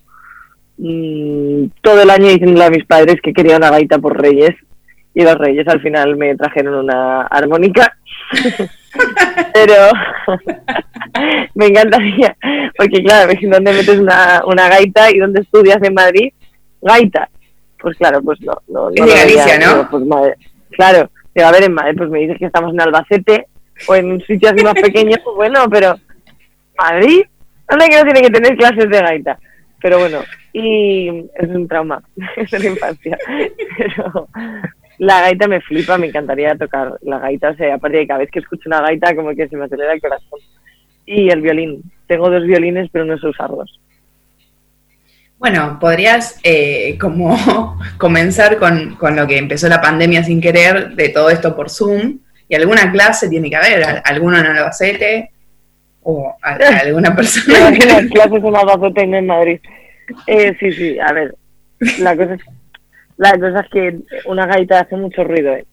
mm, todo el año diciéndole a mis padres que quería una gaita por Reyes. Y los Reyes al final me trajeron una armónica. Pero me encantaría, porque claro, ¿dónde metes una, una gaita y dónde estudias en Madrid? Gaita. Pues claro, pues no. no, Es de lo Galicia, ¿no? pues madre- claro, a ver, en Madrid, pues me dices que estamos en Albacete o en un sitio así más pequeño, pues bueno, pero Madrid, ¿dónde que no tiene que tener clases de gaita? Pero bueno, y es un trauma de la infancia. Pero la gaita me flipa, me encantaría tocar la gaita, o sea, aparte de cada vez que escucho una gaita como que se me acelera el corazón. Y el violín, tengo dos violines pero no sé usarlos. Bueno, podrías eh, como comenzar con, con lo que empezó la pandemia sin querer, de todo esto por Zoom, y alguna clase tiene que haber, al- alguno en Albacete, o a- a alguna persona. Las clases en Albacete y no en Madrid. Eh, sí, sí, a ver, la cosa es, la cosa es que una gaita hace mucho ruido, ¿eh?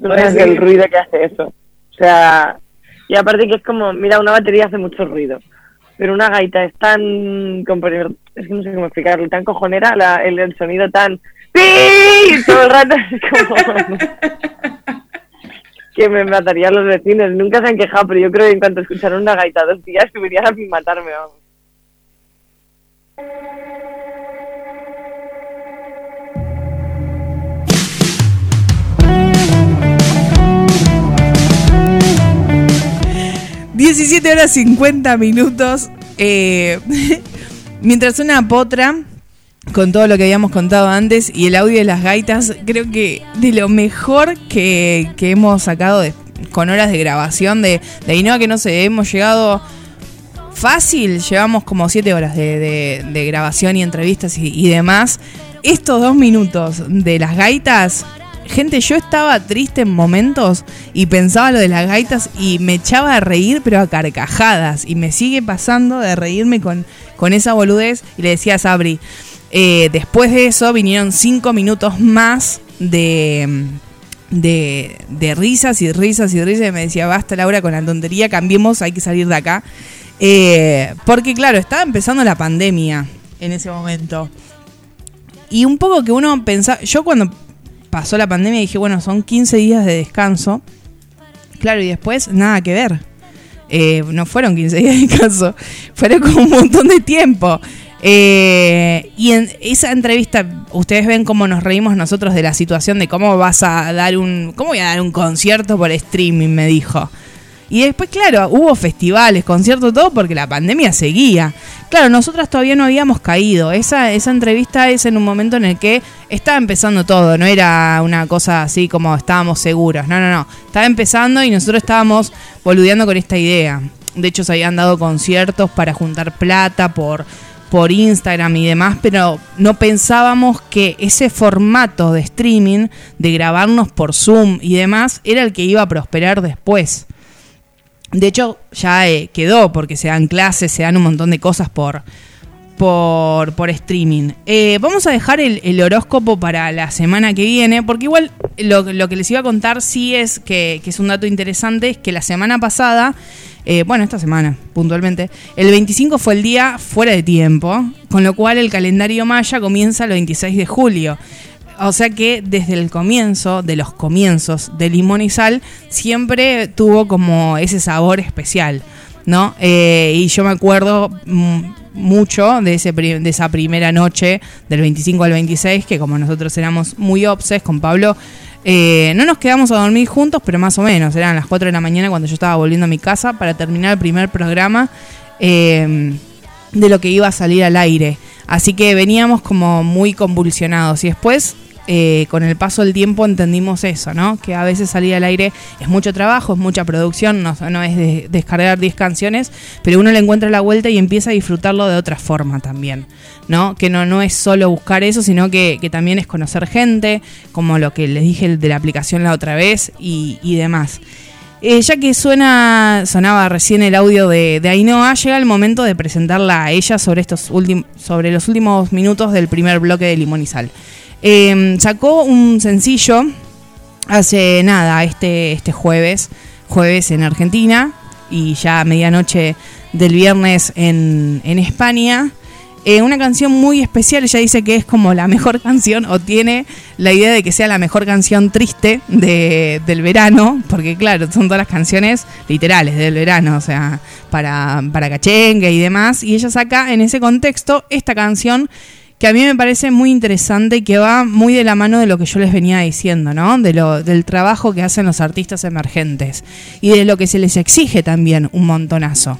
Pues sabes el ruido que hace eso. O sea, y aparte que es como, mira, una batería hace mucho ruido, pero una gaita es tan, es que no sé cómo explicarlo, tan cojonera, la- el, el sonido tan, ¡Sí! Todo el rato es como, que me matarían los vecinos. Nunca se han quejado, pero yo creo que en cuanto escucharon una gaita dos días, subirían a matarme, vamos. Mm. 17 horas 50 minutos. eh, mientras una potra, con todo lo que habíamos contado antes y el audio de las gaitas, creo que de lo mejor que, que hemos sacado con horas de grabación de, de Ainhoa, que no sé, hemos llegado fácil, llevamos como 7 horas de, de- grabación y entrevistas y, y demás. Estos dos minutos de las gaitas, gente, yo estaba triste en momentos y pensaba lo de las gaitas y me echaba a reír, pero a carcajadas. Y me sigue pasando de reírme con, con esa boludez. Y le decía a Sabri, eh, después de eso vinieron cinco minutos más de, de, de risas y risas y risas. Y me decía, basta Laura con la tontería, cambiemos, hay que salir de acá. Eh, porque claro, estaba empezando la pandemia en ese momento. Y un poco que uno pensaba, yo cuando pasó la pandemia dije, bueno, son 15 días de descanso. Claro, y después nada que ver. Eh, no fueron 15 días de descanso, fueron como un montón de tiempo. Eh, y en esa entrevista, ustedes ven cómo nos reímos nosotros de la situación de cómo vas a dar un. ¿Cómo voy a dar un concierto por streaming? Me dijo. Y después, claro, hubo festivales, conciertos, todo porque la pandemia seguía. Claro, nosotras todavía no habíamos caído. Esa, esa entrevista es en un momento en el que estaba empezando todo, no era una cosa así como estábamos seguros. No, no, no. Estaba empezando y nosotros estábamos boludeando con esta idea. De hecho, se habían dado conciertos para juntar plata por, por Instagram y demás, pero no pensábamos que ese formato de streaming, de grabarnos por Zoom y demás, era el que iba a prosperar después. De hecho, ya eh, quedó porque se dan clases, se dan un montón de cosas por, por, por streaming. Eh, vamos a dejar el, el horóscopo para la semana que viene, porque igual lo, lo que les iba a contar sí es que, que es un dato interesante, es que la semana pasada, eh, bueno, esta semana puntualmente, el 25 fue el día fuera de tiempo, con lo cual el calendario maya comienza el 26 de julio. O sea que desde el comienzo, de los comienzos de Limón y Sal, siempre tuvo como ese sabor especial, ¿no? Eh, y yo me acuerdo mm, mucho de, ese, de esa primera noche, del 25 al 26, que como nosotros éramos muy obses con Pablo, eh, no nos quedamos a dormir juntos, pero más o menos, eran las 4 de la mañana cuando yo estaba volviendo a mi casa para terminar el primer programa. eh, de lo que iba a salir al aire. Así que veníamos como muy convulsionados. Y después, eh, con el paso del tiempo, entendimos eso, ¿no? Que a veces salir al aire es mucho trabajo, es mucha producción, no, es de- descargar 10 canciones, pero uno le encuentra la vuelta y empieza a disfrutarlo de otra forma también, ¿no? Que no, no es solo buscar eso, sino que, también es conocer gente, como lo que les dije de la aplicación la otra vez y, demás. Eh, ya que suena, sonaba recién el audio de, de Ainhoa, llega el momento de presentarla a ella sobre, estos sobre los últimos minutos del primer bloque de Limón y Sal. Eh, sacó un sencillo hace nada, este, este jueves, jueves en Argentina y ya a medianoche del viernes en, en España. Eh, una canción muy especial, ella dice que es como la mejor canción o tiene la idea de que sea la mejor canción triste de- del verano, porque claro, son todas las canciones literales del verano, o sea, para, para cachengue y demás, y ella saca en ese contexto esta canción que a mí me parece muy interesante y que va muy de la mano de lo que yo les venía diciendo, ¿no? De lo, del trabajo que hacen los artistas emergentes y de lo que se les exige también un montonazo.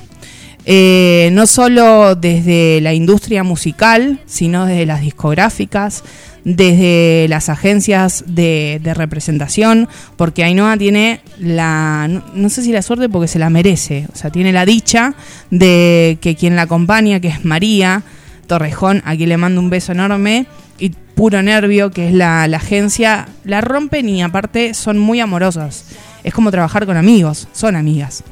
Eh, no solo desde la industria musical, sino desde las discográficas, desde las agencias de, de representación, porque Ainhoa tiene la, no, no sé si la suerte porque se la merece, o sea, tiene la dicha de que quien la acompaña, que es María Torrejón, aquí le mando un beso enorme, y Puro Nervio, que es la, agencia, la rompen y aparte son muy amorosas. Es como trabajar con amigos, son amigas.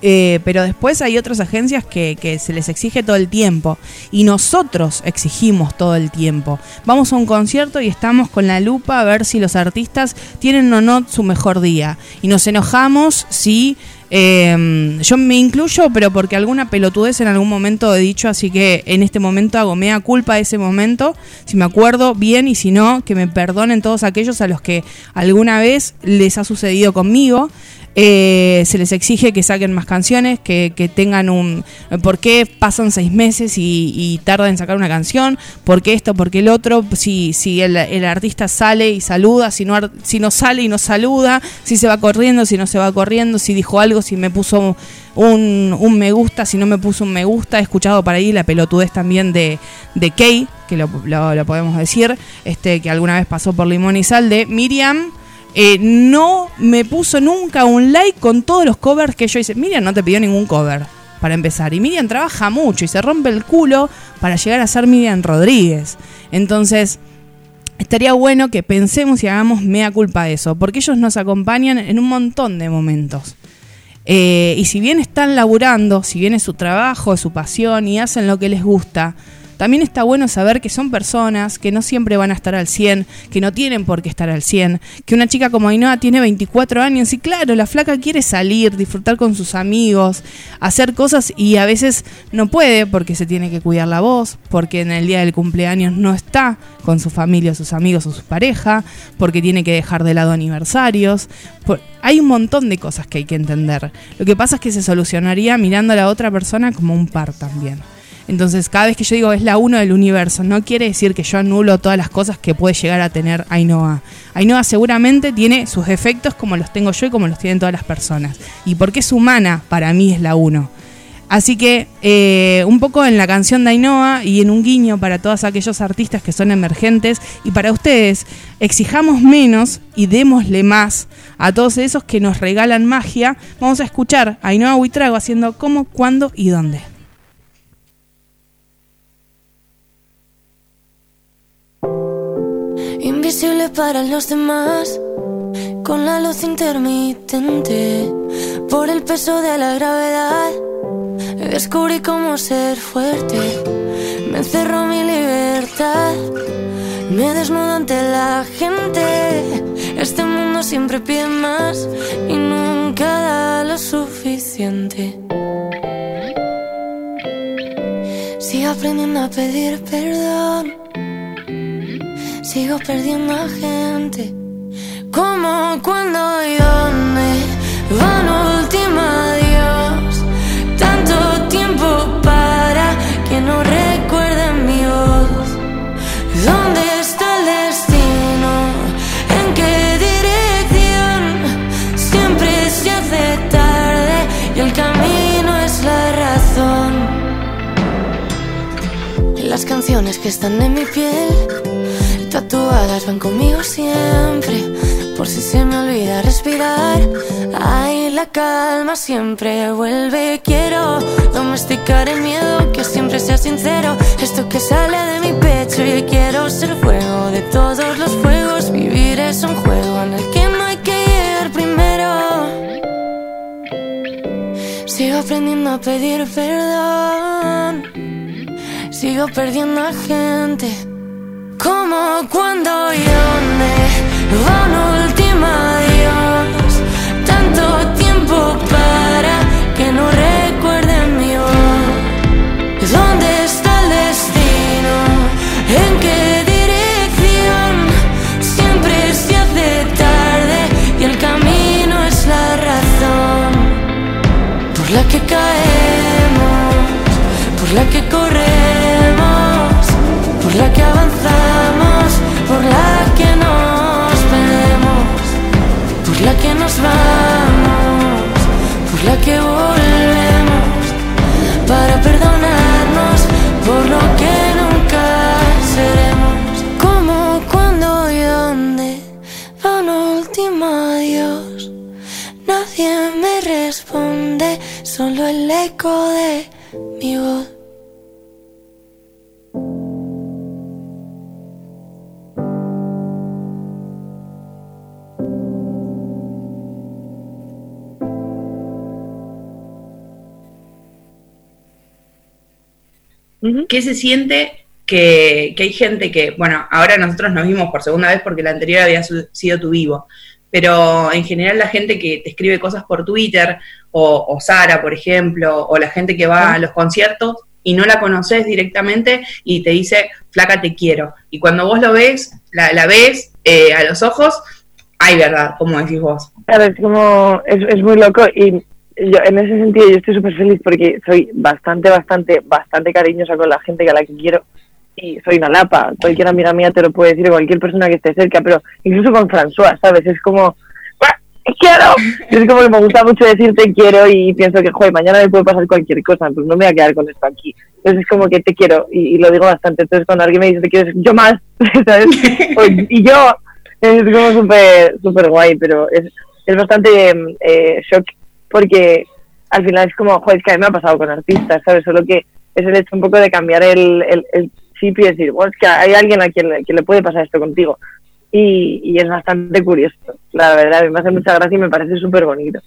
Eh, pero después hay otras agencias que, que se les exige todo el tiempo y nosotros exigimos todo el tiempo. Vamos a un concierto y estamos con la lupa a ver si los artistas tienen o no su mejor día. Y nos enojamos si... eh, yo me incluyo, pero porque alguna pelotudez en algún momento he dicho, así que en este momento hago mea culpa de ese momento, si me acuerdo bien y si no, que me perdonen todos aquellos a los que alguna vez les ha sucedido conmigo. Eh, se les exige que saquen más canciones, que, que tengan un... ¿Por qué pasan seis meses y, y tardan en sacar una canción? ¿Por qué esto? ¿Por qué el otro? Si, si el, artista sale y saluda, si no, si no sale y no saluda, si se va corriendo, si no se va corriendo, si dijo algo, si me puso un, un me gusta, si no me puso un me gusta. He escuchado por ahí la pelotudez también de, de Kay, que lo, lo- lo podemos decir, este que alguna vez pasó por Limón y Sal, de Miriam eh, no me puso nunca un like con todos los covers que yo hice. Miriam no te pidió ningún cover, para empezar. Y Miriam trabaja mucho y se rompe el culo para llegar a ser Miriam Rodríguez. Entonces, estaría bueno que pensemos y hagamos mea culpa de eso, porque ellos nos acompañan en un montón de momentos. Eh, y si bien están laburando, si bien es su trabajo, es su pasión y hacen lo que les gusta, también está bueno saber que son personas que no siempre van a estar al 100, que no tienen por qué estar al 100, que una chica como Ainhoa tiene 24 años y claro, la flaca quiere salir, disfrutar con sus amigos, hacer cosas y a veces no puede porque se tiene que cuidar la voz, porque en el día del cumpleaños no está con su familia, sus amigos o su pareja, porque tiene que dejar de lado aniversarios. hay un montón de cosas que hay que entender. Lo que pasa es que se solucionaría mirando a la otra persona como un par también. Entonces, cada vez que yo digo es la uno del universo, no quiere decir que yo anulo todas las cosas que puede llegar a tener Ainhoa. Ainhoa seguramente tiene sus defectos como los tengo yo y como los tienen todas las personas. Y porque es humana, para mí es la uno. Así que eh, un poco en la canción de Ainhoa y en un guiño para todos aquellos artistas que son emergentes y para ustedes, exijamos menos y démosle más a todos esos que nos regalan magia. Vamos a escuchar a Ainhoa Huitrago haciendo cómo, cuándo y dónde. Invisible para los demás, con la luz intermitente, por el peso de la gravedad, descubrí cómo ser fuerte. Me encerró mi libertad, me desnudo ante la gente. Este mundo siempre pide más y nunca da lo suficiente. Sigo aprendiendo a pedir perdón. Sigo perdiendo a gente. ¿Cómo, cuándo y dónde? Va un último adiós. Tanto tiempo para que no recuerden mi voz. ¿Dónde está el destino? ¿En qué dirección? Siempre se hace tarde y el camino es la razón. Las canciones que están en mi piel tatuadas van conmigo siempre. Por si se me olvida respirar, ay, la calma siempre vuelve. Quiero domesticar el miedo, que siempre sea sincero. Esto que sale de mi pecho y quiero ser fuego de todos los fuegos. Vivir es un juego en el que no hay que llegar primero. Sigo aprendiendo a pedir perdón. Sigo perdiendo a gente. ¿Cómo, cuándo y dónde? Va un último adiós. Tanto tiempo para que no recuerden mi voz. ¿Dónde está el destino? ¿En qué dirección? Siempre se hace tarde y el camino es la razón por la que caemos, por la que por la que nos perdemos, por la que nos vamos, por la que volvemos, para perdonarnos por lo que nunca seremos. ¿Cómo, cuándo y dónde? Va un último adiós. Nadie me responde, solo el eco de ¿Qué se siente que, que hay gente que, bueno, ahora nosotros nos vimos por segunda vez porque la anterior había su- sido tu vivo, pero en general la gente que te escribe cosas por Twitter, o, o Sara, por ejemplo, o la gente que va a los conciertos y no la conoces directamente y te dice, flaca, te quiero. Y cuando vos lo ves, la, la ves eh, a los ojos, hay verdad, como decís vos. Claro, es como, es, es muy loco y yo en ese sentido yo estoy súper feliz porque soy bastante, bastante, bastante cariñosa con la gente a la que quiero y soy una lapa, cualquier amiga mía te lo puede decir, cualquier persona que esté cerca, pero incluso con François, ¿sabes? Es como, "¡Ah, ¡te quiero! Es como que me gusta mucho decir te quiero y pienso que, joder, mañana me puede pasar cualquier cosa, pues no me voy a quedar con esto aquí. Entonces es como que te quiero y, y lo digo bastante, entonces cuando alguien me dice te quiero, es yo más, ¿sabes? O- y yo, es como súper súper guay, pero es, es bastante eh, shock porque al final es como, joder, es que a mí me ha pasado con artistas, ¿sabes? Solo que es el hecho un poco de cambiar el, el, el chip y decir, bueno, es que hay alguien a quien, le- que le puede pasar esto contigo. Y, y es bastante curioso, la verdad, a me hace mucha gracia y me parece súper bonito.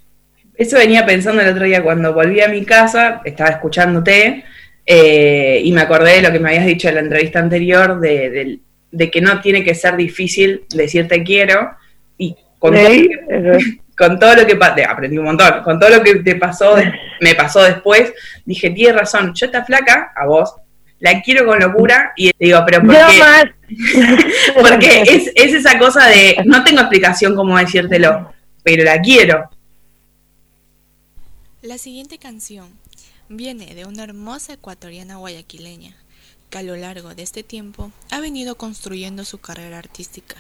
Eso venía pensando el otro día cuando volví a mi casa, estaba escuchándote Eh, y me acordé de lo que me habías dicho en la entrevista anterior, de, de- de que no tiene que ser difícil decir te quiero. Y con, Sí, con todo lo que te- aprendí un montón, con todo lo que te pasó, de- me pasó después, dije, tienes razón, yo esta flaca, a vos, la quiero con locura y digo, pero ¿por qué? más. Porque es, es esa cosa de, no tengo explicación cómo decírtelo, pero la quiero. La siguiente canción viene de una hermosa ecuatoriana guayaquileña que a lo largo de este tiempo ha venido construyendo su carrera artística.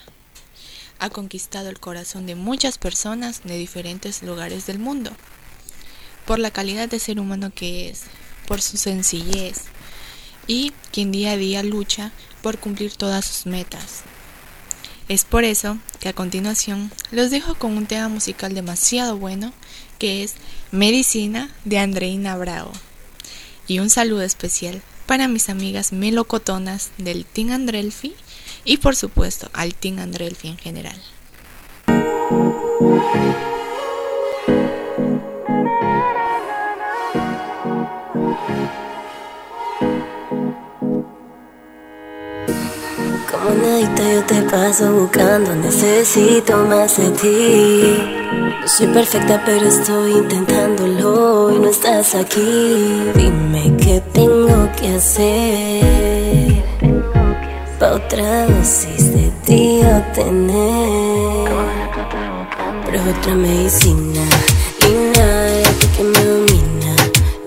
Ha conquistado el corazón de muchas personas de diferentes lugares del mundo por la calidad de ser humano que es, por su sencillez y quien día a día lucha por cumplir todas sus metas. Es por eso que a continuación los dejo con un tema musical demasiado bueno que es Medicina de Andreina Bravo. Y un saludo especial para mis amigas melocotonas del Team Andrelfi y por supuesto al Team Andrelfi en general. Como nadita yo te paso buscando, necesito más de ti. Soy perfecta, pero estoy intentándolo y no estás aquí. Dime qué tengo que hacer pa' otra dosis de ti obtener. Pero otra medicina y nada de que me domina.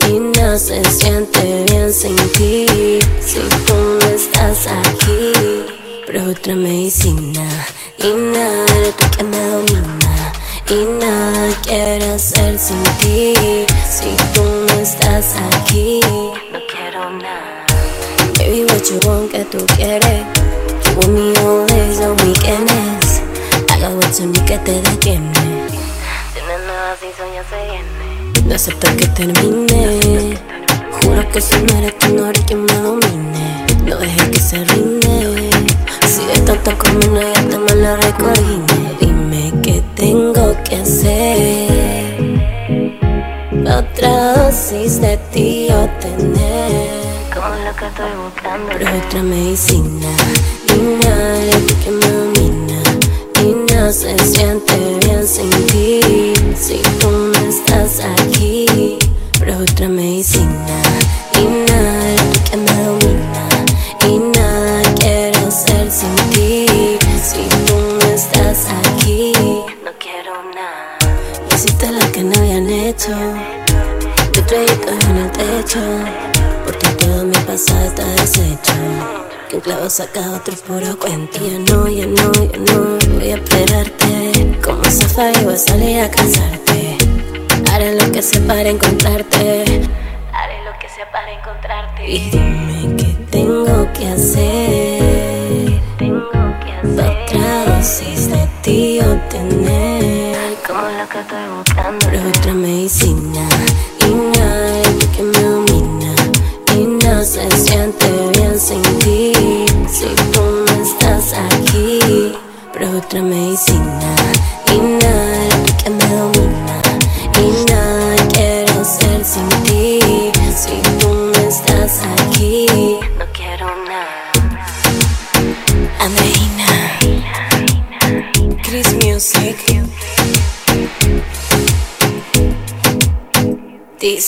Y no se siente bien sin ti Si tú no estás aquí Pero otra medicina Y nada de que me domina Y nada quiero hacer sin ti Si tú no estás aquí No quiero nada what you want que tú quieres You want me all days, all weekends Haga what you need que te detiene Tienes nada si soña se viene no acepto que termine. Juro que si no eres tú no eres quien me domine. No dejes que se rinde. Si de tanto como no ya te me la recogine. Dime qué tengo que hacer. Otra dosis de ti Como lo que estoy buscando. Pero otra medicina Y ti que me domina Y no se siente bien sin ti. Si tú no estás aquí Pero otra medicina Y ti que me domina Y nada quiero hacer sin ti. Si tú no estás aquí No quiero nada. Hiciste lo que no habían hecho. De trayectos en el techo pasado está deshecho. Que un clavo saca otro puro cuento. Ya no, ya no, ya no Voy a esperarte. Como Zafa y voy a salir a casarte Haré lo que sea para encontrarte. Haré lo que sea para encontrarte. Y dime qué tengo que hacer. Tengo que hacer. Otra dosis de ti obtener. Como lo que estoy buscando. Pero otra medicina Y nada otra medicina Y nada que me domina Y nada quiero hacer sin ti Si tú no estás aquí No quiero nada Andreina Chris Music. Di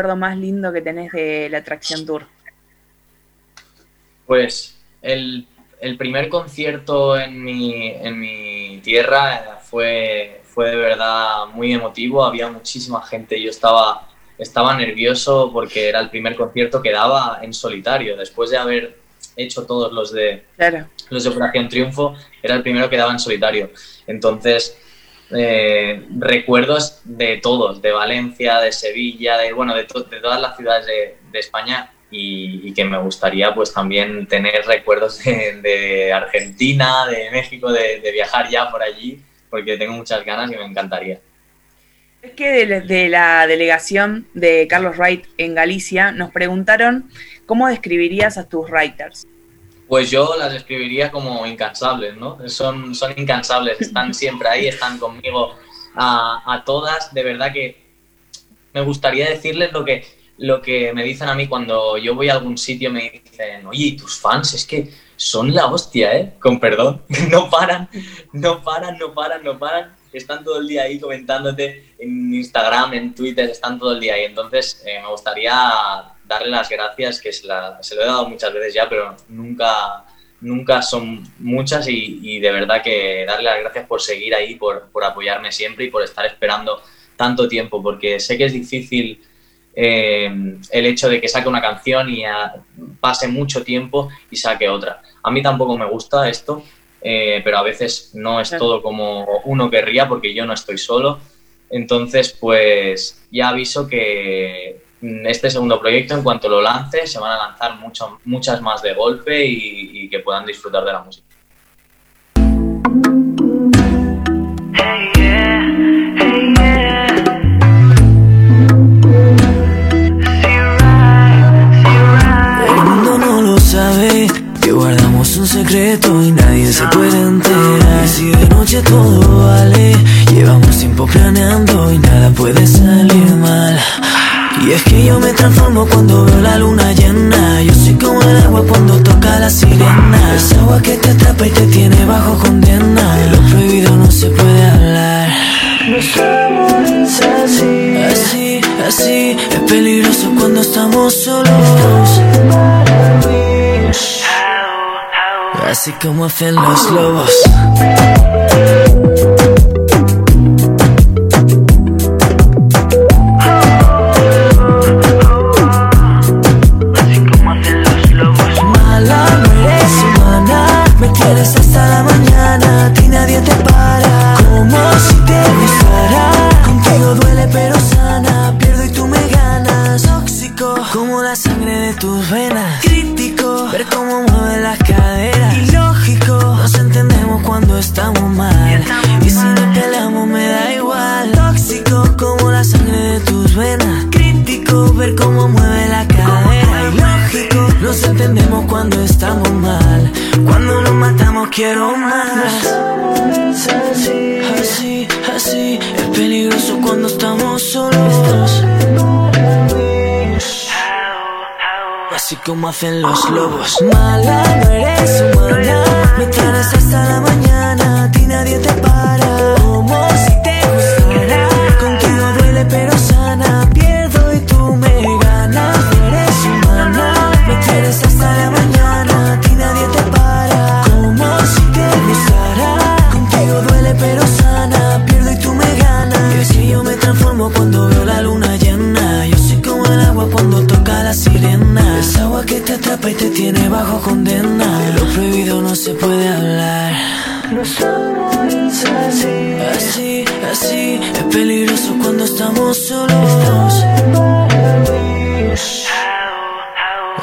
recuerdo más lindo que tenés de la Atracción Tour? Pues el, el primer concierto en mi, en mi tierra fue, fue de verdad muy emotivo, había muchísima gente, yo estaba, estaba nervioso porque era el primer concierto que daba en solitario, después de haber hecho todos los de, Claro. los de Operación Triunfo, era el primero que daba en solitario. Entonces, eh, recuerdos de todos, de Valencia, de Sevilla, de, bueno, de, to- de todas las ciudades de, España y, que me gustaría pues también tener recuerdos de, Argentina, de México, de, de viajar ya por allí, porque tengo muchas ganas y me encantaría. Es que de, la- de la delegación de Carlos Wright en Galicia nos preguntaron cómo describirías a tus writers. Pues yo las escribiría como incansables, ¿no? Son, son incansables, están siempre ahí, están conmigo a, a todas. De verdad que me gustaría decirles lo que, lo que me dicen a mí cuando yo voy a algún sitio, me dicen, oye, ¿y tus fans? Es que son la hostia, ¿eh? Con perdón, no paran, no paran, no paran, no paran. Están todo el día ahí comentándote en Instagram, en Twitter, están todo el día ahí. Entonces, eh, me gustaría darle las gracias, que se, la- se lo he dado muchas veces ya, pero nunca, nunca son muchas y, y de verdad que darle las gracias por seguir ahí, por, por apoyarme siempre y por estar esperando tanto tiempo, porque sé que es difícil eh, el hecho de que saque una canción y ah, pase mucho tiempo y saque otra. A mí tampoco me gusta esto, eh, pero a veces no es todo como uno querría porque yo no estoy solo. Entonces, pues ya aviso que este segundo proyecto, en cuanto lo lance, se van a lanzar mucho, muchas más de golpe y, y que puedan disfrutar de la música. El mundo no lo sabe que guardamos un secreto y nadie se puede enterar. Y si de noche todo vale, llevamos tiempo planeando y nada puede salir mal. Y es que yo me transformo cuando veo la luna llena. Yo soy como el agua cuando toca la sirena. Es agua que te atrapa y te tiene bajo condena. De lo prohibido no se puede hablar. Así, así, así. Es peligroso cuando estamos solos. Así como hacen los lobos. Quieres hasta la mañana. A ti nadie te para. Como si te gustara. Contigo duele pero sana. Pierdo y tú me ganas. Tóxico, como la sangre de tus venas. Crítico, ver cómo mueve las caderas. Ilógico, nos entendemos cuando estamos mal. Y si no peleamos me da igual. Tóxico, como la sangre de tus venas. Crítico, ver cómo mueve la cadera. Ilógico, nos entendemos cuando estamos mal. Cuando nos matamos quiero más. Así, así. Es peligroso cuando estamos solos. Así como hacen los lobos. Mala, no eres humana. Me traes hasta la mañana. A ti nadie te para. Como si te gustara. Contigo duele pero sana. Pierdo y tú me ganas. No eres humana. Me tienes hasta la atrapa y te tiene bajo condena. De lo prohibido no se puede hablar. Los amores así, así, así. Es peligroso cuando estamos solos.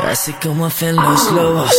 Así como hacen los lobos.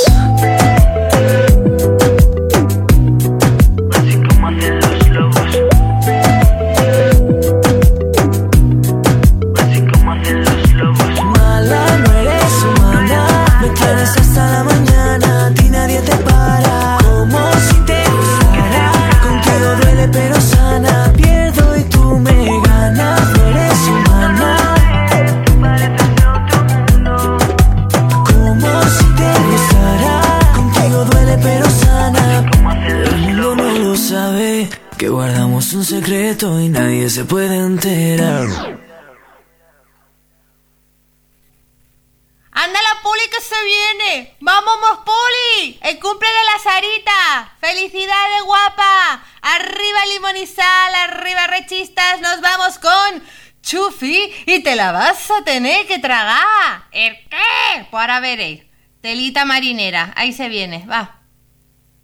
Telita marinera. Ahí se viene. Va.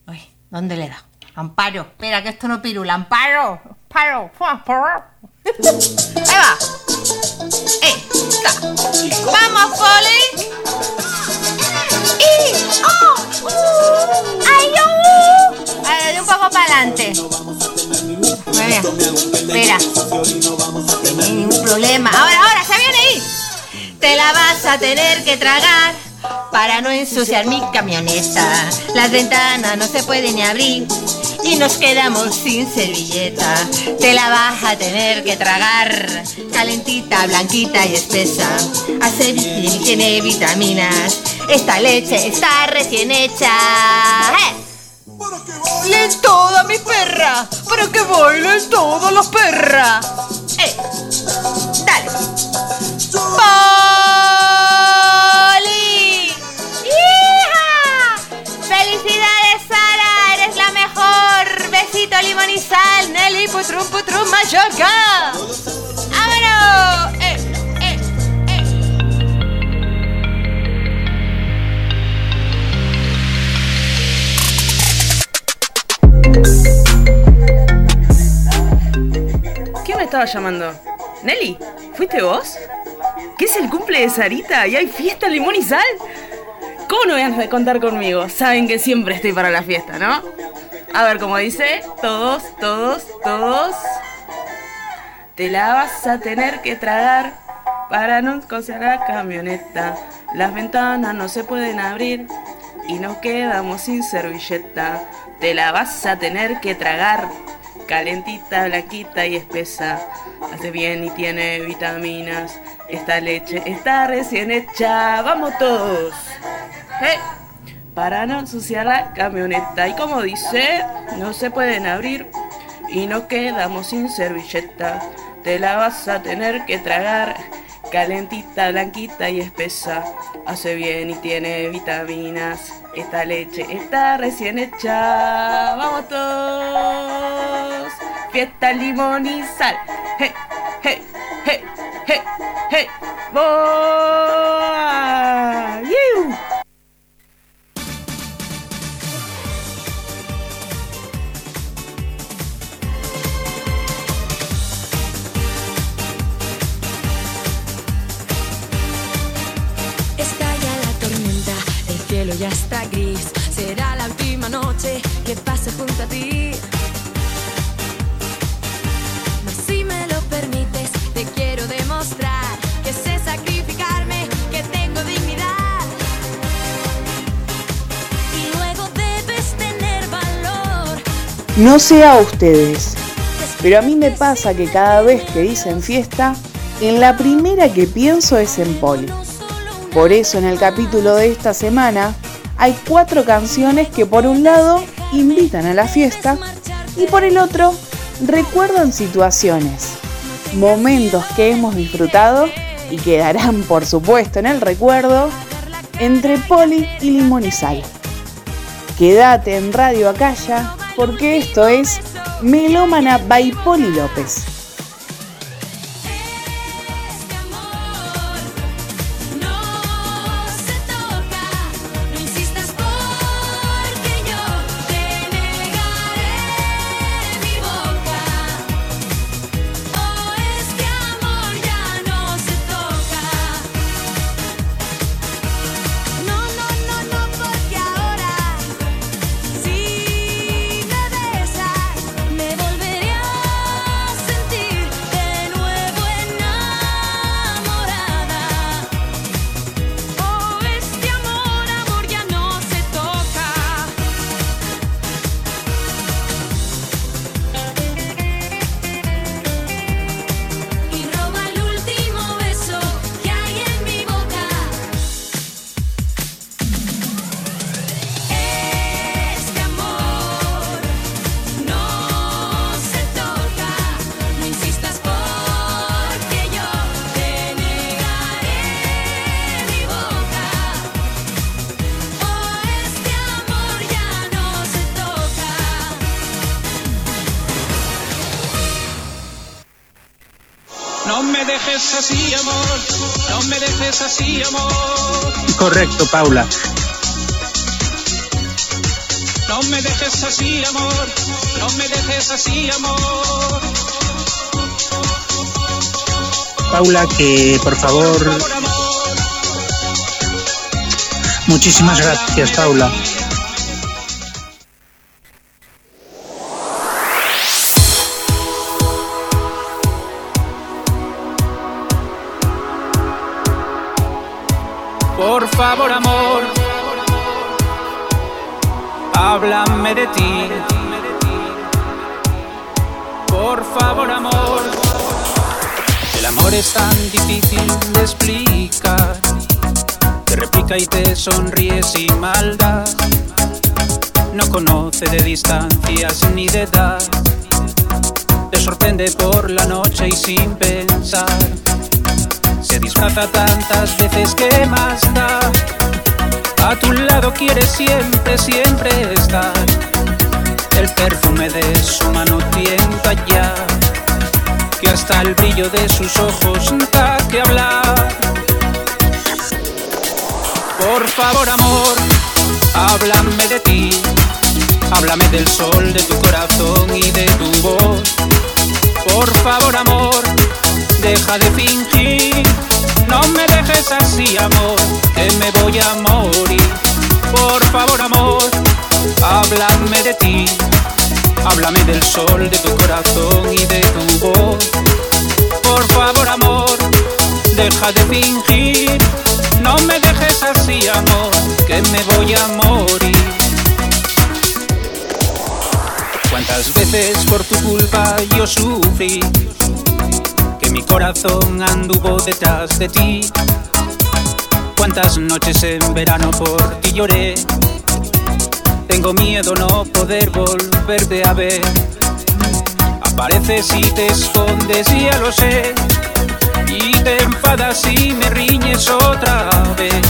Uy, ¿dónde le da? Amparo. Espera, que esto no pirula. Amparo. Amparo. Amparo. Ahí va. ¡Vamos, Poli! ¡Y! ¡Oh! ¡Ay, uh! A ver, un poco para adelante. Espera. No ningún problema. Ahora, ahora, se viene ahí. Te la vas a tener que tragar para no ensuciar mi camioneta. Las ventanas no se pueden ni abrir y nos quedamos sin servilleta. Te la vas a tener que tragar, calentita, blanquita y espesa. Hace bien y tiene vitaminas. Esta leche está recién hecha. ¡Eh! ¡Len toda mi perra! ¡Para que bailen todas las perras! ¡Eh! Sal! ¡Nelly, putrum, putrum, machaca! ¡Vámonos! ¡Eh! ¡Eh! ¿Quién me estaba llamando? ¿Nelly? ¿Fuiste vos? ¿Qué es el cumple de Sarita y hay fiesta limón y sal? ¿Cómo no van a contar conmigo? Saben que siempre estoy para la fiesta, ¿no? A ver, como dice, todos, todos, todos. Te la vas a tener que tragar para no coser la camioneta. Las ventanas no se pueden abrir y nos quedamos sin servilleta. Te la vas a tener que tragar. Calentita, blanquita y espesa. Hace bien y tiene vitaminas. Esta leche está recién hecha. ¡Vamos todos! ¡Eh! Para no ensuciar la camioneta. Y como dice, no se pueden abrir y nos quedamos sin servilleta. Te la vas a tener que tragar. Calentita, blanquita y espesa. Hace bien y tiene vitaminas. Esta leche está recién hecha. ¡Vamos todos! Fiesta, limón y sal. ¡Hey, hey, hey, hey, hey! ¡Boa! Estalla la tormenta, el cielo ya está gris. Será la última noche que pase junto a ti. Mas si me lo permites, te quiero demostrar que sé sacrificarme, que tengo dignidad. Y luego debes tener valor. No sé a ustedes, pero a mí me pasa que cada vez que dicen fiesta, en la primera que pienso es en Poli. Por eso en el capítulo de esta semana hay cuatro canciones que por un lado invitan a la fiesta y por el otro recuerdan situaciones, momentos que hemos disfrutado y quedarán por supuesto en el recuerdo entre Poli y Sal. Quédate en Radio Acaya porque esto es Melómana by Poli López. Así, amor. Correcto, Paula. No me dejes así, amor. No me dejes así, amor. Paula, que por favor. Muchísimas gracias, Paula. Distancias ni de edad. Te sorprende por la noche y sin pensar. Se disfraza tantas veces que más da. A tu lado quiere siempre, siempre estar. El perfume de su mano tienta ya. Que hasta el brillo de sus ojos Háblame del sol de tu corazón y de tu voz. Por favor, amor, deja de fingir. No me dejes así, amor, que me voy a morir. Por favor, amor, háblame de ti. Háblame del sol de tu corazón y de tu voz. Por favor, amor, deja de fingir. No me dejes así, amor, que me voy a morir. Cuántas veces por tu culpa yo sufrí que mi corazón anduvo detrás de ti. Cuántas noches en verano por ti lloré. Tengo miedo no poder volverte a ver. Apareces y te escondes, ya lo sé. Y te enfadas y me riñes otra vez.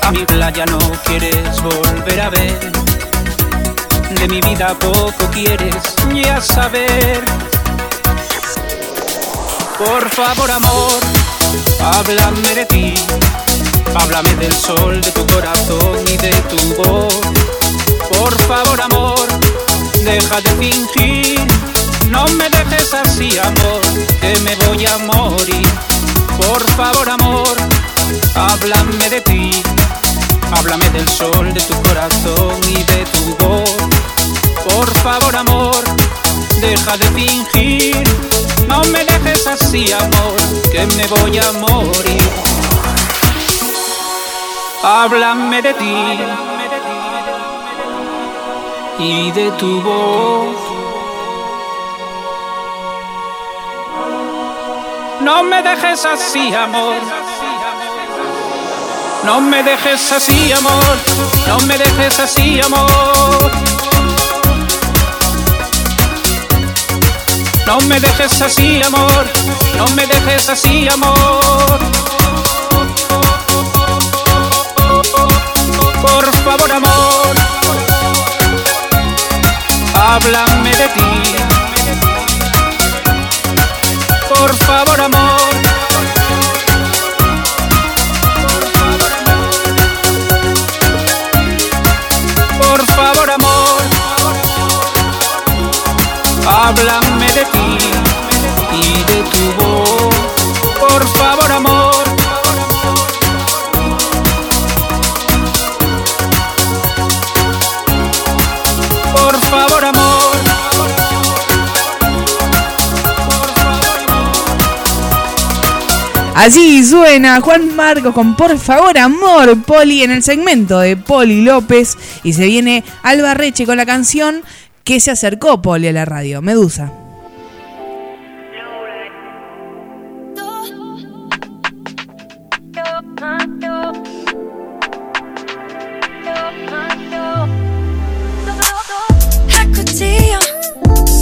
A mi playa no quieres volver a ver. De mi vida poco quieres ya saber. Por favor, amor, háblame de ti. Háblame del sol de tu corazón y de tu voz. Por favor, amor, deja de fingir. No me dejes así, amor, que me voy a morir. Por favor, amor, háblame de ti. Háblame del sol de tu corazón y de tu voz. Por favor, amor, deja de fingir. No me dejes así, amor, que me voy a morir. Háblame de ti y de tu voz. No me dejes así, amor, No me dejes así, amor. No me dejes así, amor. No me dejes así, amor. No me dejes así, amor. Por favor, amor. Háblame de ti. Por favor, amor. Háblame de ti y de tu voz. Por favor, amor. Por favor, amor. Así suena Juan Marcos con Por favor amor, Poli en el segmento de Poli López y se viene Alba Reche con la canción que se acercó Poli a la radio, Medusa.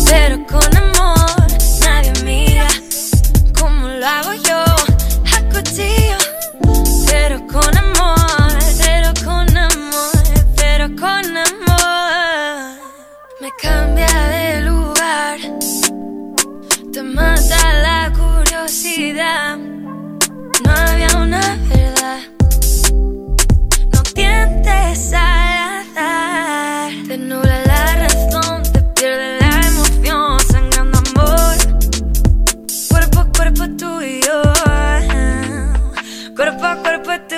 Pero con amor. Nadie mira como lo hago yo. Escuchillo, pero con amor. Pero con amor, pero con amor. Cambia de lugar. Te mata la curiosidad. No había una verdad. No tientes al azar. Te nubla la razón, te pierde la emoción. Sangrando amor. Cuerpo a cuerpo tú y yo. Cuerpo a cuerpo tú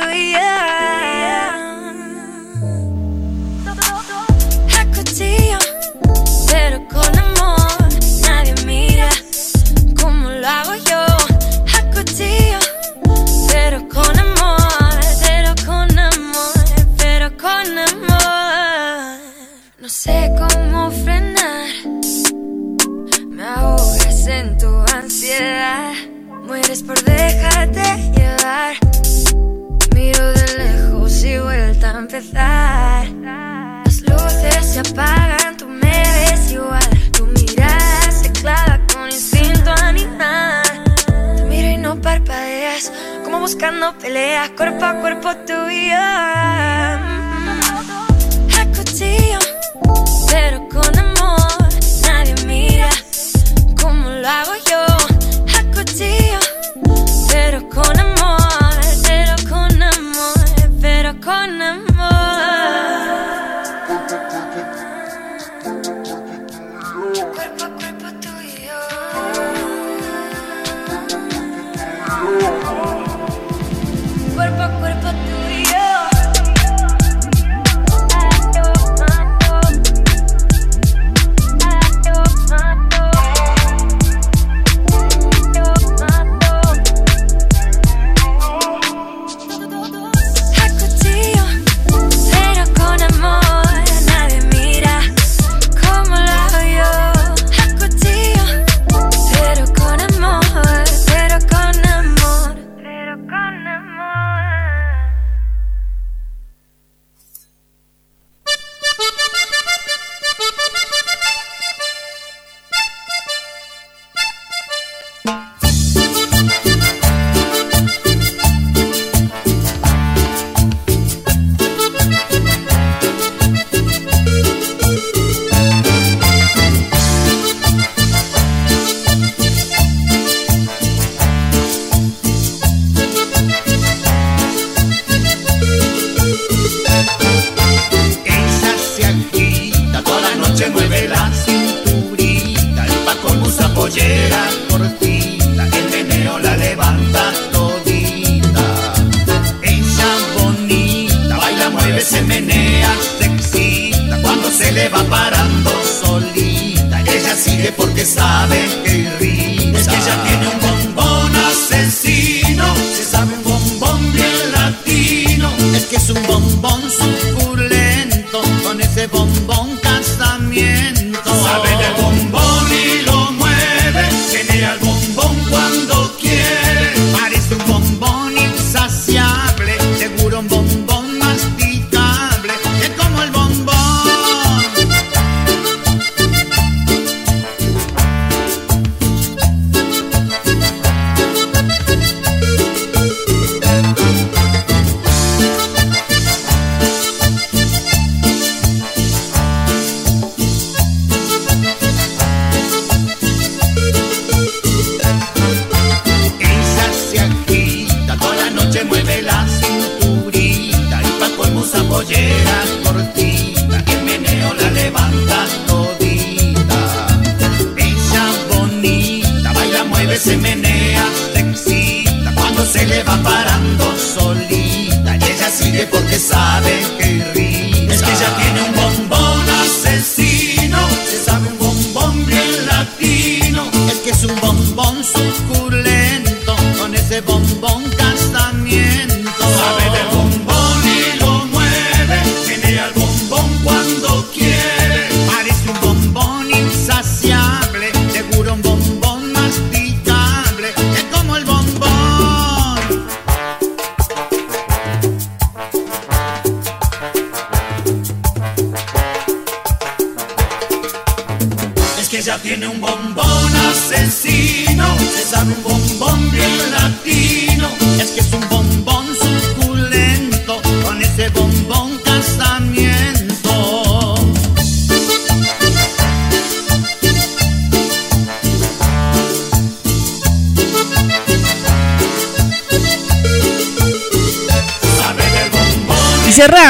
lo hago yo. A cuchillo, pero con amor. Pero con amor, pero con amor. No sé cómo frenar. Me ahogas en tu ansiedad. Mueres por dejarte llevar. Miro de lejos y vuelta a empezar. Las luces se apagan, buscando peleas, cuerpo a cuerpo tú y yo.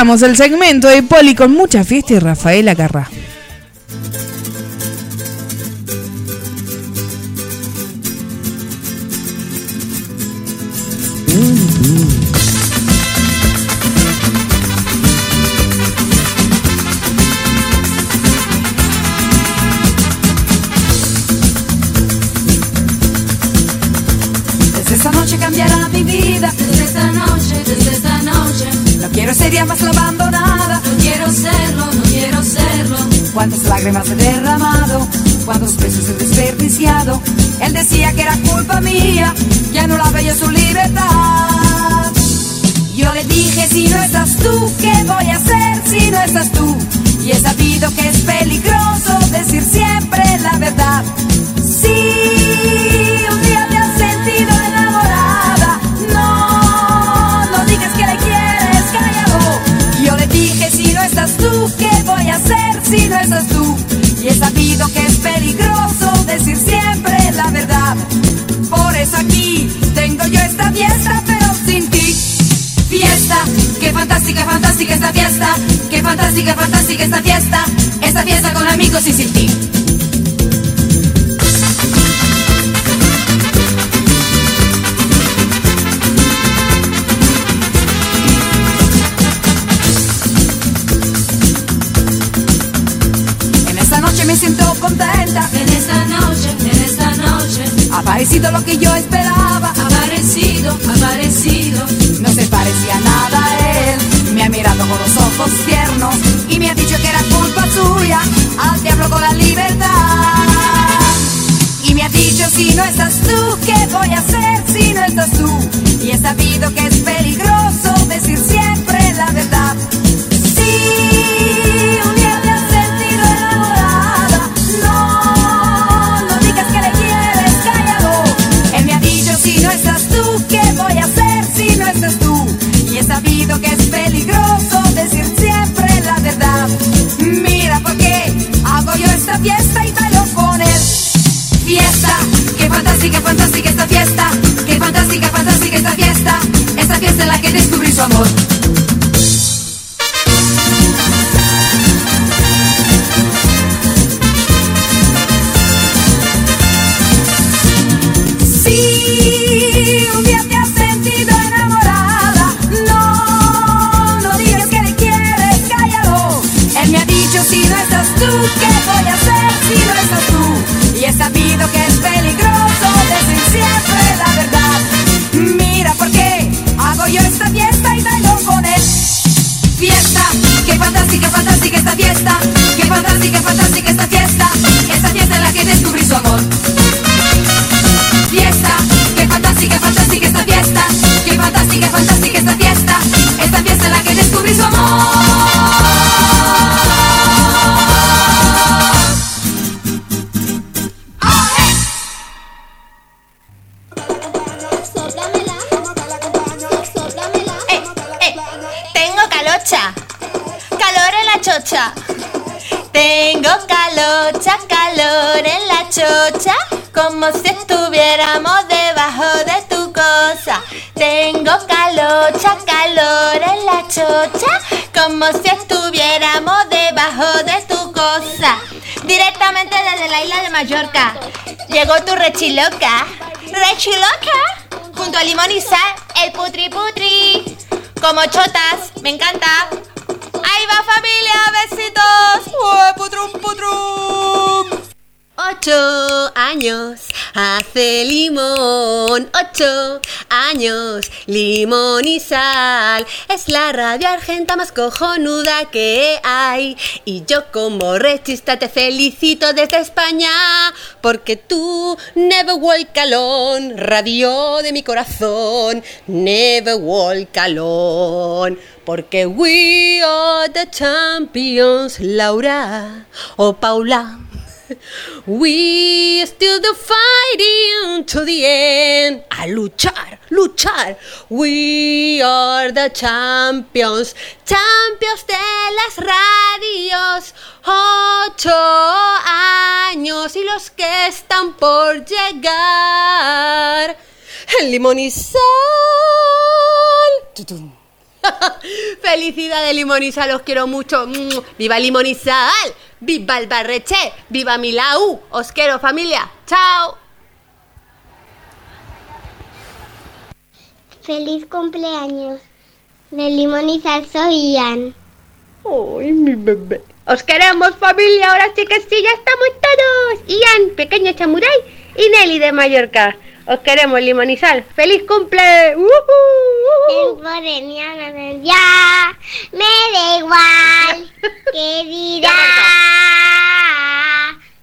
Cerramos el segmento de Poli con mucha fiesta y Rafaela Carrasco. calocha, calor en la chocha, como si estuviéramos debajo de tu cosa. Directamente desde la isla de Mallorca, llegó tu rechiloca, rechiloca, junto a limón y sal, el putri putri, como chotas, me encanta. Ahí va familia, besitos, putrum putrum. Ocho años hace limón, ocho años limón y sal. Es la radio argenta más cojonuda que hay. Y yo como rechista te felicito desde España, porque tú never walk alone, radio de mi corazón, never walk alone. Porque we are the champions, Laura o Paula. We still the fighting to the end. A luchar, luchar. We are the champions, champions de las radios. Ocho años y los que están por llegar. El limón y sal. Felicidades, Limón y Sal, os quiero mucho. ¡Viva Sal! ¡Viva el Barreche! ¡Viva Milau! ¡Os quiero, familia! ¡Chao! Feliz cumpleaños. De limón y sal soy Ian. ¡Ay, mi bebé! ¡Os queremos, familia! Ahora sí que sí, ya estamos todos. Ian, pequeño chamurái, y Nelly de Mallorca. Os queremos, Sal. ¡Feliz cumple! De niña, ya me da igual que dirá.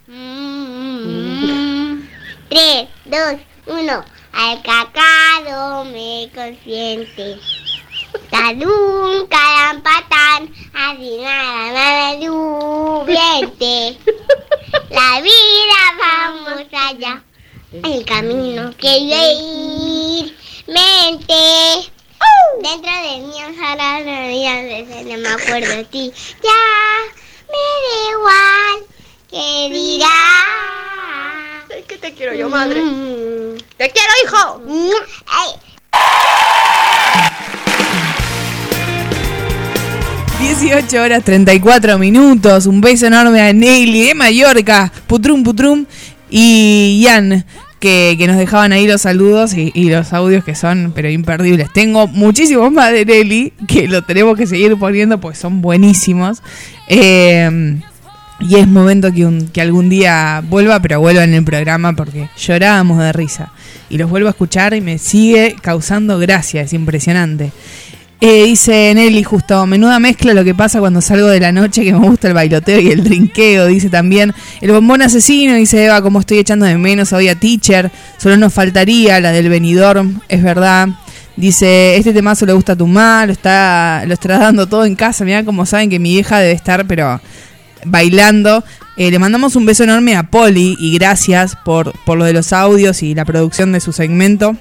Mm. Tres, dos, uno. Al cacado me consiente. Talún, calampatán, así nada, nada viente. La vida vamos allá. El camino que ir, mente. Dentro de mí ojalá no veces no me acuerdo de ti. Ya me da igual que dirá. Es que te quiero yo, madre. ¡Te quiero, hijo! Ay. 18 horas 34 minutos. Un beso enorme a Nelly de Mallorca. Putrum, putrum. Y Ian, que, que nos dejaban ahí los saludos y, y los audios que son, pero imperdibles. Tengo muchísimos más de Nelly que lo tenemos que seguir poniendo porque son buenísimos. Eh, y es momento que, que algún día vuelva, pero vuelva en el programa porque llorábamos de risa. Y los vuelvo a escuchar y me sigue causando gracia, es impresionante. Eh, dice Nelly, justo, menuda mezcla lo que pasa cuando salgo de la noche, que me gusta el bailoteo y el drinqueo. Dice también, el bombón asesino, dice Eva, como estoy echando de menos hoy a Teacher. Solo nos faltaría la del venidor, es verdad. Dice, este temazo le gusta a tu mamá, lo está, lo está dando todo en casa. Mirá como saben que mi hija debe estar, pero bailando. Eh, le mandamos un beso enorme a Poli y gracias por, por lo de los audios y la producción de su segmento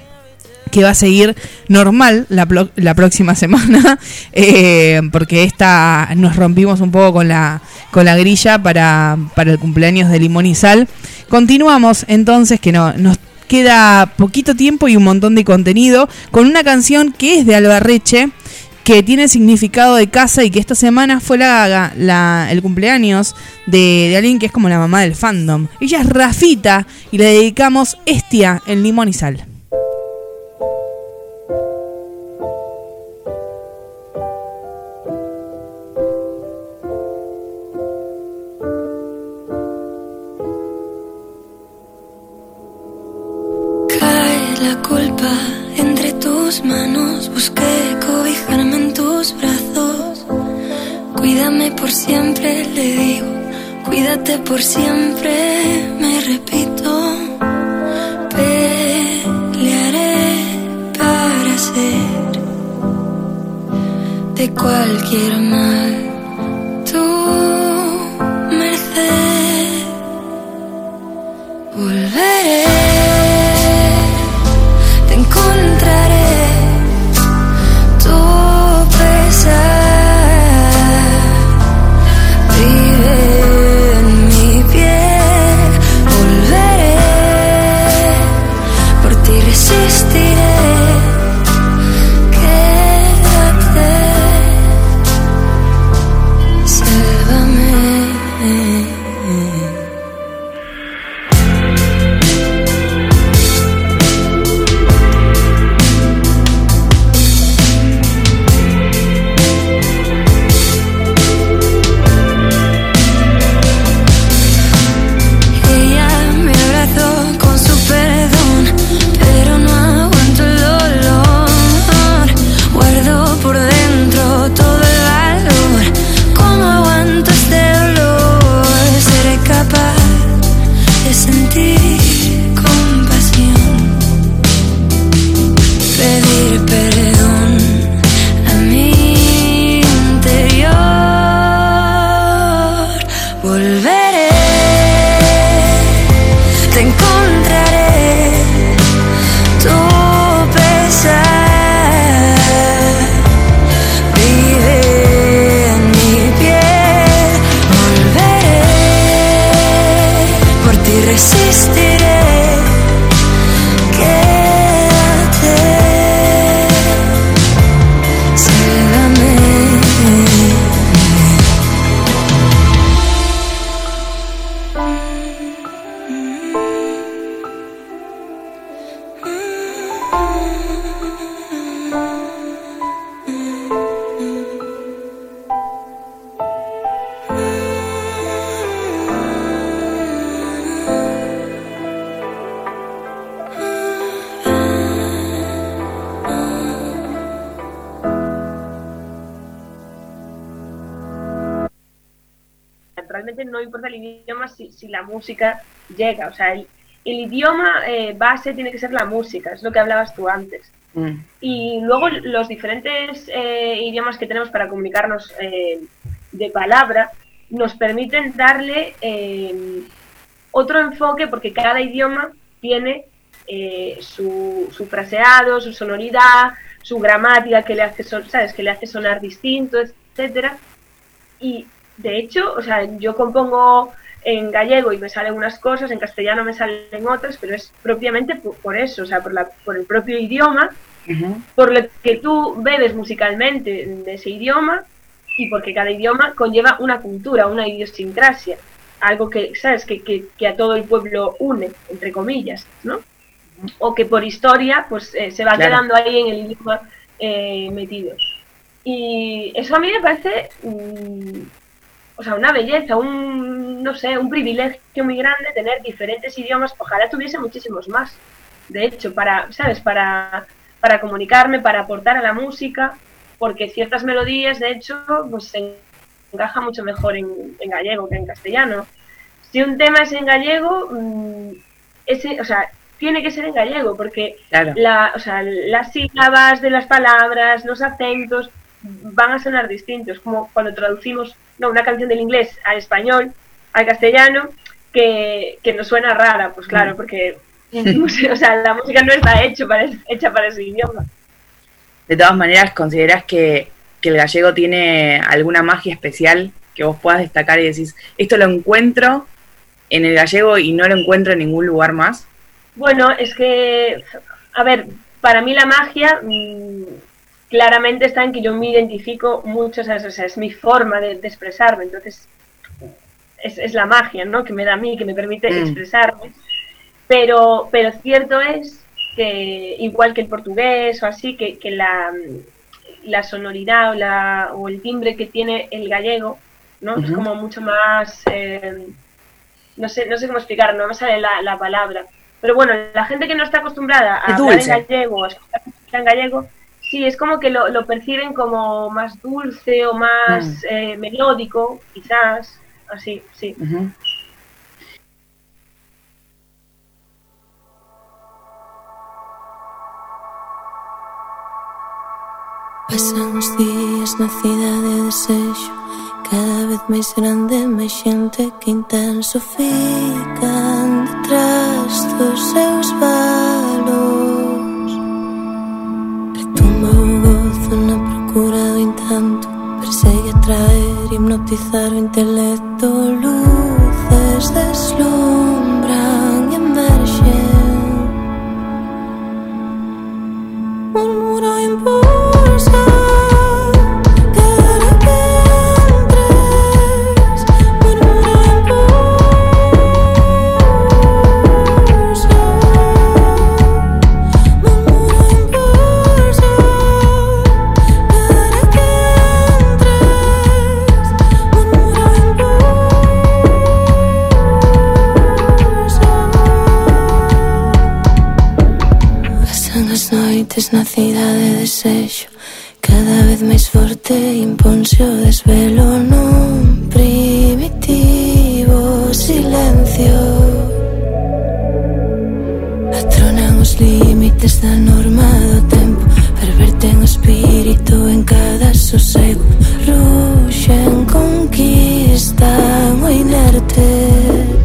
que va a seguir normal la, próxima semana, eh, porque esta nos rompimos un poco con la, con la grilla para, para el cumpleaños de Limón y Sal. Continuamos entonces, que no, nos queda poquito tiempo y un montón de contenido, con una canción que es de Albarreche, que tiene significado de casa y que esta semana fue la, la- el cumpleaños de, de alguien que es como la mamá del fandom. Ella es Rafita y le dedicamos Estia en Limón y Sal. Sea, el, el idioma eh, base tiene que ser la música, es lo que hablabas tú antes. Y luego los diferentes eh, idiomas que tenemos para comunicarnos eh, de palabra nos permiten darle otro enfoque porque cada idioma tiene su, su fraseado, su sonoridad, su gramática que le hace son- sabes que le hace sonar distinto, etcétera. Y de hecho, o sea, yo compongo en gallego y me salen unas cosas, en castellano me salen otras, pero es propiamente por, por eso, o sea, por, la, por el propio idioma, por lo que tú bebes musicalmente de ese idioma y porque cada idioma conlleva una cultura, una idiosincrasia, algo que, ¿sabes?, que, que, que a todo el pueblo une, entre comillas, ¿no? O que por historia, pues eh, se va Claro. quedando ahí en el idioma eh, metido. Y eso a mí me parece, mm, o sea, una belleza, un, no sé, un privilegio muy grande tener diferentes idiomas. Ojalá tuviese muchísimos más, de hecho, para, ¿sabes? Para, para comunicarme, para aportar a la música, porque ciertas melodías, de hecho, pues se encaja mucho mejor en, en gallego que en castellano. Si un tema es en gallego, mm, ese, o sea, tiene que ser en gallego, porque Claro. la, o sea, las sílabas de las palabras, los acentos, van a sonar distintos, como cuando traducimos no, una canción del inglés al español, al castellano, que, que nos suena rara, pues claro, Mm. porque o sea, la música no está hecho para, hecha para ese idioma. De todas maneras, ¿considerás que, que el gallego tiene alguna magia especial que vos puedas destacar y decís, esto lo encuentro en el gallego y no lo encuentro en ningún lugar más? Bueno, es que, a ver, para mí la magia mm, claramente está en que yo me identifico mucho, o sea, es mi forma de, de expresarme, entonces es, es la magia, ¿no? Que me da a mí, que me permite Mm. expresarme. Pero, pero cierto es que, igual que el portugués o así, que, que la, la sonoridad o, la, o el timbre que tiene el gallego, ¿no? Es como mucho más, eh, no sé, no sé cómo explicar, no me sale la, la palabra. Pero bueno, la gente que no está acostumbrada a hablar en gallego o a escuchar en gallego, sí, es como que lo, lo perciben como más dulce o más Mm. eh, melódico, quizás, así, sí. Uh -huh. Pasan os días na cidade de desexo Cada vez máis grande, máis xente que intenso Fican detrás dos seus valos Retoma o gozo na procura do intento Persegue atrae poder hipnotizar o intelecto Luces deslumbran e emerxen Un muro desexo Cada vez máis forte imponse o desvelo Nun primitivo silencio. Atronan os límites da norma do tempo Perverten o espírito en cada sosego Ruxen, conquistan o inerte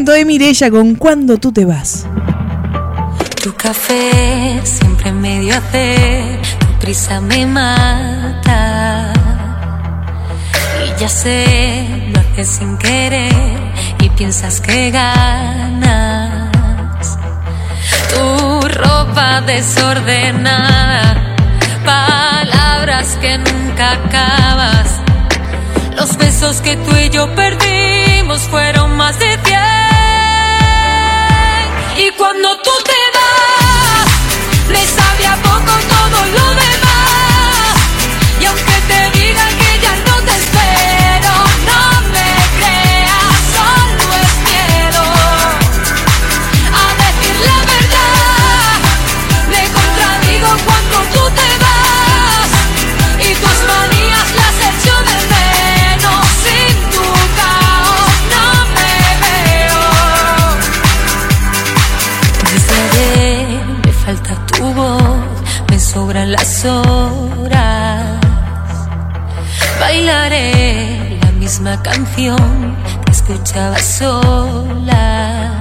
momento de Mirella con Cuando tú te vas. Tu café siempre me dio hacer, tu prisa me mata. Y ya sé, lo haces sin querer y piensas que ganas. Tu ropa desordenada, palabras que nunca acabas. Los besos que tú y yo perdimos fueron más de diez cuando tú canción que escuchaba sola.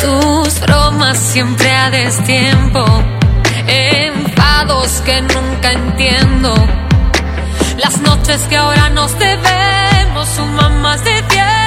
Tus bromas siempre a destiempo, enfados que nunca entiendo. Las noches que ahora nos debemos suman más de diez.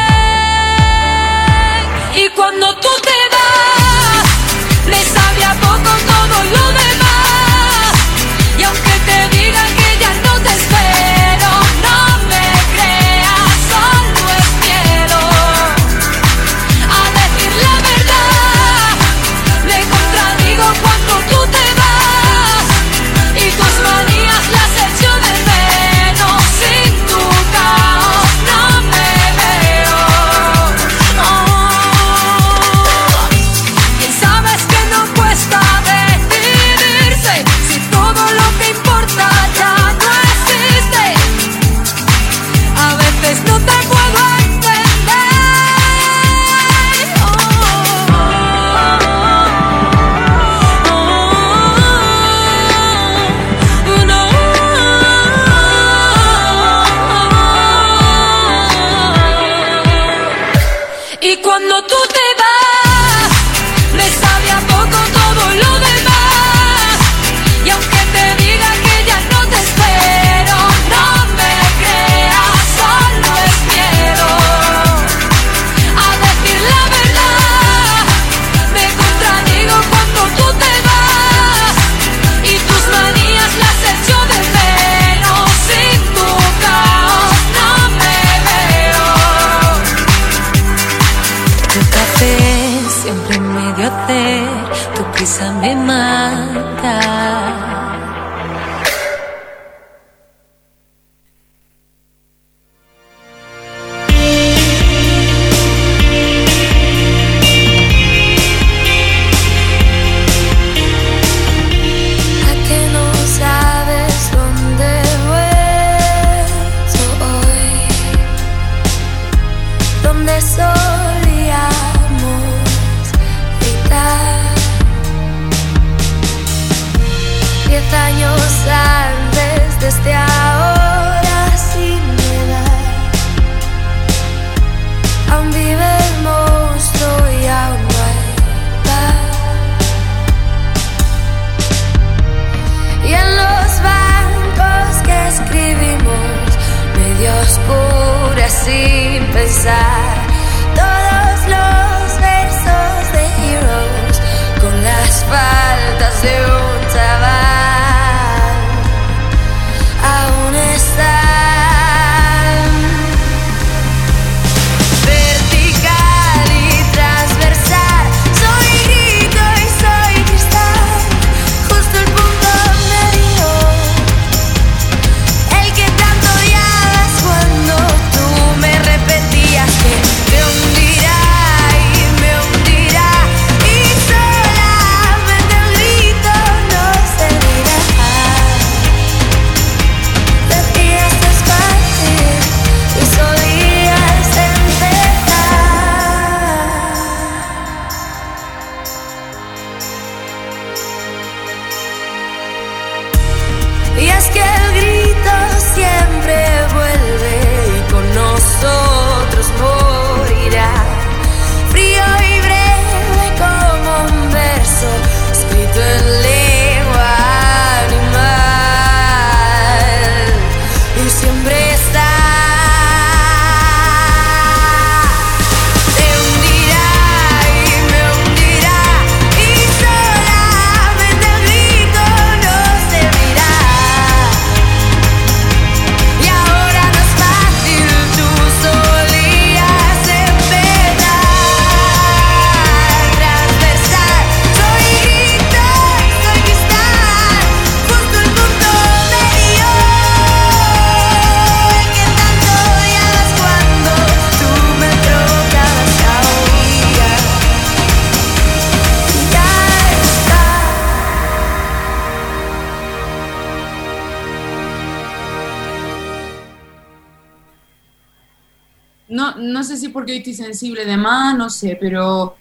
Porque hoy estoy sensible de más, no sé, pero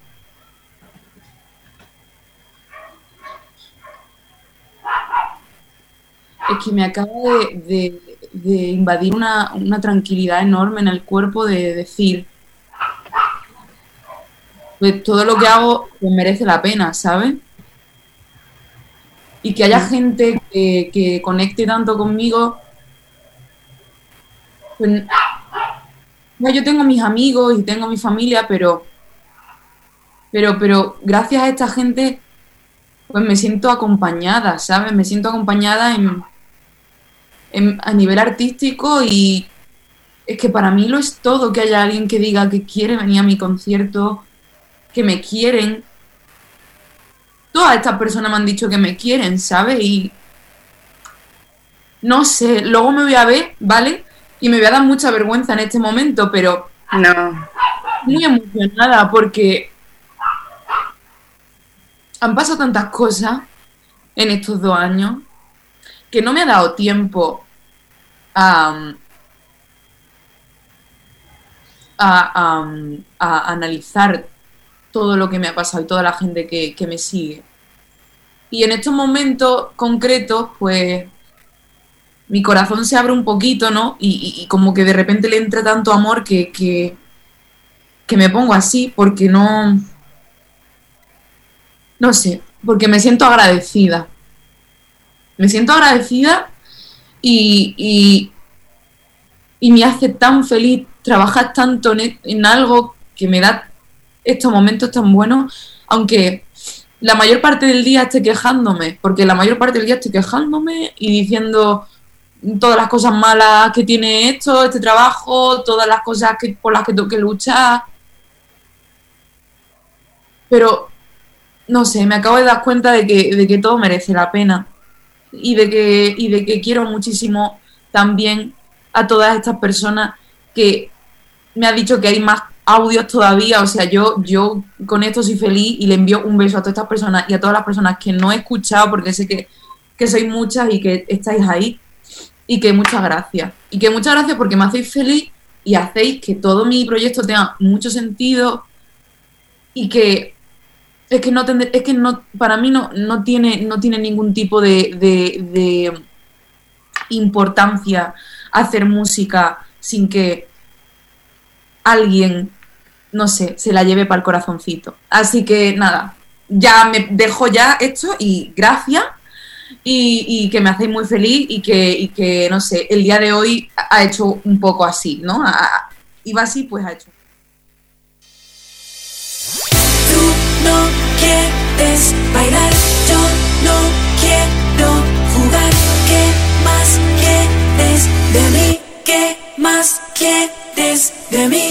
es que me acaba de, de- de invadir una, una tranquilidad enorme en el cuerpo de decir, pues todo lo que hago pues, merece la pena, ¿sabes? Y que haya gente que, que conecte tanto conmigo, pues, ya, yo tengo mis amigos y tengo mi familia, pero, pero, pero gracias a esta gente, pues me siento acompañada, ¿sabes? Me siento acompañada en, en- a nivel artístico y es que para mí lo es todo que haya alguien que diga que quiere venir a mi concierto, que me quieren. Todas estas personas me han dicho que me quieren, ¿sabes? Y no sé, luego me voy a ver, ¿vale? Y me voy a dar mucha vergüenza en este momento, pero no. muy emocionada porque han pasado tantas cosas en estos dos años que no me ha dado tiempo a, a, a- a analizar todo lo que me ha pasado y toda la gente que, que me sigue. Y en estos momentos concretos, pues mi corazón se abre un poquito, ¿no? Y, como que de repente le entra tanto amor que, que, me pongo así porque no... No sé, porque me siento agradecida. Me siento agradecida y, y, y me hace tan feliz trabajar tanto en, en algo que me da estos momentos tan buenos, aunque la mayor parte del día esté quejándome, porque la mayor parte del día estoy quejándome y diciendo todas las cosas malas que tiene esto, este trabajo, todas las cosas que, por las que tengo que luchar. Pero, no sé, me acabo de dar cuenta de que, de que todo merece la pena y de que, y de que quiero muchísimo también a todas estas personas que me ha dicho que hay más audios todavía, o sea, yo, yo con esto soy feliz y le envío un beso a todas estas personas y a todas las personas que no he escuchado porque sé que, que sois muchas y que estáis ahí y que muchas gracias. Y que muchas gracias porque me hacéis feliz y hacéis que todo mi proyecto tenga mucho sentido y que es que no es que no para mí no, no tiene no tiene ningún tipo de, de, de importancia hacer música sin que alguien no sé se la lleve para el corazoncito así que nada ya me dejo ya esto y gracias y, y que me hacéis muy feliz y que, y que no sé el día de hoy ha hecho un poco así no A- va así, pues ha hecho. Tú no quieres bailar, yo no quiero jugar. ¿Qué más quieres de mí? ¿Qué más quieres de mí?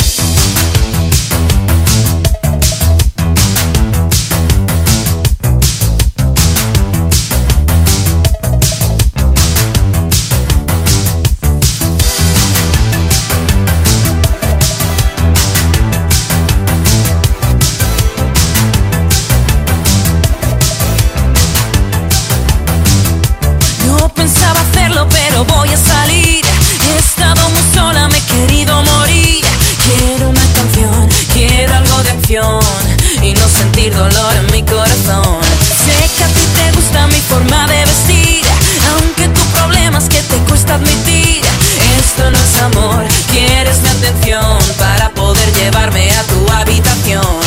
Dolor en mi corazón. Sé que a ti te gusta mi forma de vestir, aunque tu problema es que te cuesta admitir. Esto no es amor, quieres mi atención para poder llevarme a tu habitación.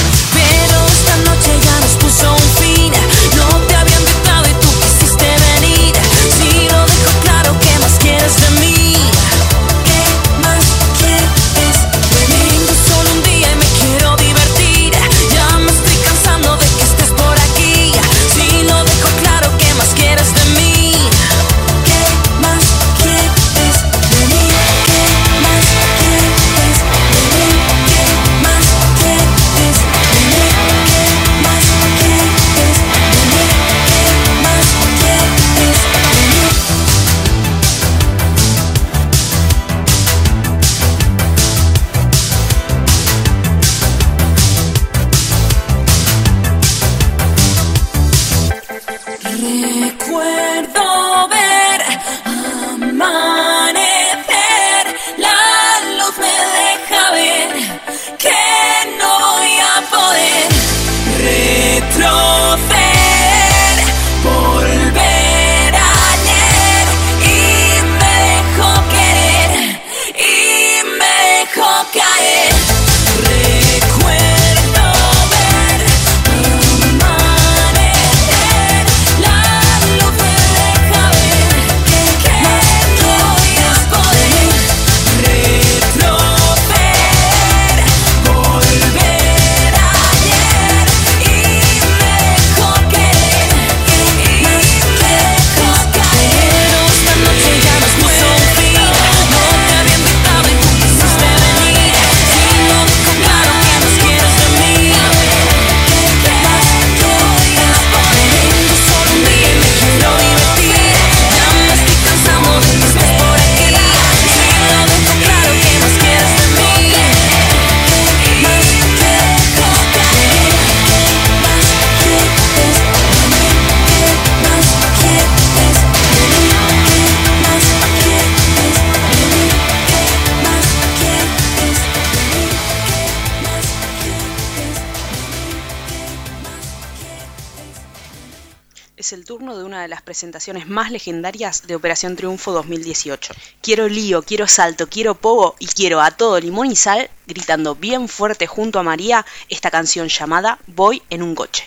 Presentaciones más legendarias de Operación Triunfo 2018. Quiero lío, quiero salto, quiero pogo y quiero a todo limón y sal gritando bien fuerte junto a María esta canción llamada Voy en un coche.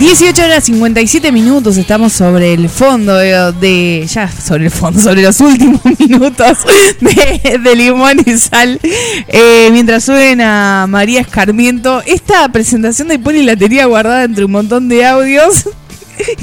18 horas 57 minutos, estamos sobre el fondo de, ya sobre el fondo, sobre los últimos minutos de, Limón y Sal. Eh, mientras suben a María Escarmiento, esta presentación de Poli la tenía guardada entre un montón de audios.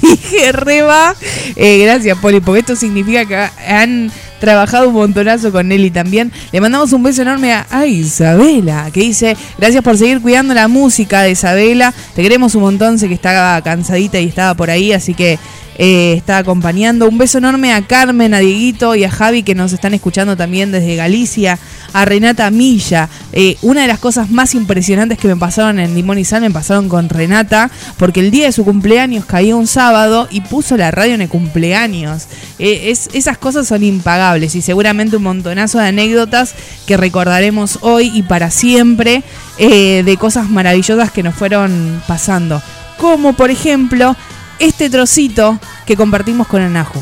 Y que reba, eh, gracias Poli, porque esto significa que han trabajado un montonazo con Nelly también. Le mandamos un beso enorme a, Isabela, que dice, gracias por seguir cuidando la música de Isabela. Te queremos un montón, sé que estaba cansadita y estaba por ahí, así que eh, está acompañando. Un beso enorme a Carmen, a Dieguito y a Javi que nos están escuchando también desde Galicia. A Renata Milla. Eh, una de las cosas más impresionantes que me pasaron en Limón y Sal me pasaron con Renata, porque el día de su cumpleaños caía un sábado y puso la radio en el cumpleaños. Eh, es, esas cosas son impagables y seguramente un montonazo de anécdotas que recordaremos hoy y para siempre de cosas maravillosas que nos fueron pasando. Como por ejemplo este trocito que compartimos con Anajo.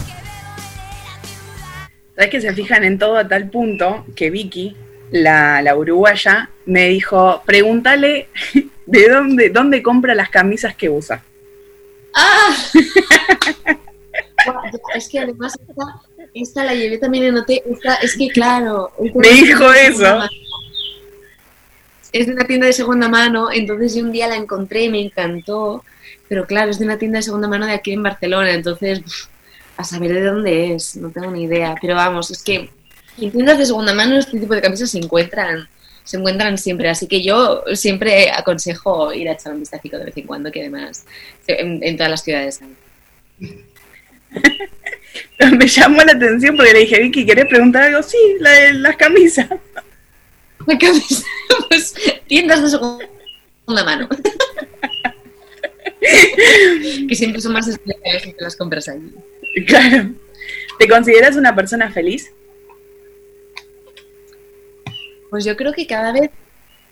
¿Sabes que se fijan en todo a tal punto que Vicky, la, la uruguaya, me dijo, pregúntale ¿De dónde, dónde compra las camisas que usa? ¡Ah! Es que además esta, esta la llevé también en hotel. Esta, es que claro. Me dijo eso. Es de una tienda de segunda mano, entonces yo un día la encontré me encantó. Pero claro, es de una tienda de segunda mano de aquí en Barcelona, entonces a saber de dónde es, no tengo ni idea. Pero vamos, es que en tiendas de segunda mano este tipo de camisas se encuentran se encuentran siempre, así que yo siempre aconsejo ir a echar un vistacito de vez en cuando, que además en, en todas las ciudades hay. Me llamó la atención porque le dije, Vicky, ¿querés preguntar algo? Sí, la de las camisas. La camisa, pues tiendas de segunda mano. que siempre son más especiales te las compras allí. Claro. ¿Te consideras una persona feliz? Pues yo creo que cada vez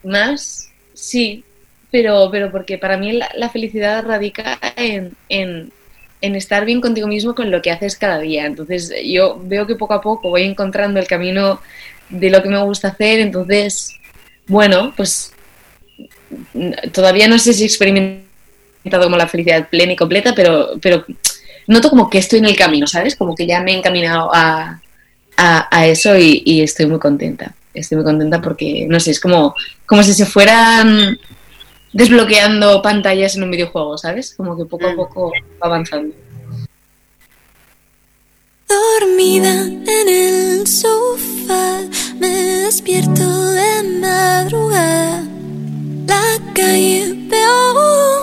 más sí, pero, pero porque para mí la, la felicidad radica en, en, en estar bien contigo mismo con lo que haces cada día. Entonces yo veo que poco a poco voy encontrando el camino de lo que me gusta hacer, entonces, bueno, pues todavía no sé si he experimentado como la felicidad plena y completa, pero, pero noto como que estoy en el camino, ¿sabes? Como que ya me he encaminado a, a, a eso y, y estoy muy contenta. Estoy muy contenta porque, no sé, es como, como si se fueran desbloqueando pantallas en un videojuego, ¿sabes? Como que poco a poco va avanzando. Dormida en el sofá, me despierto de madrugada. La calle veo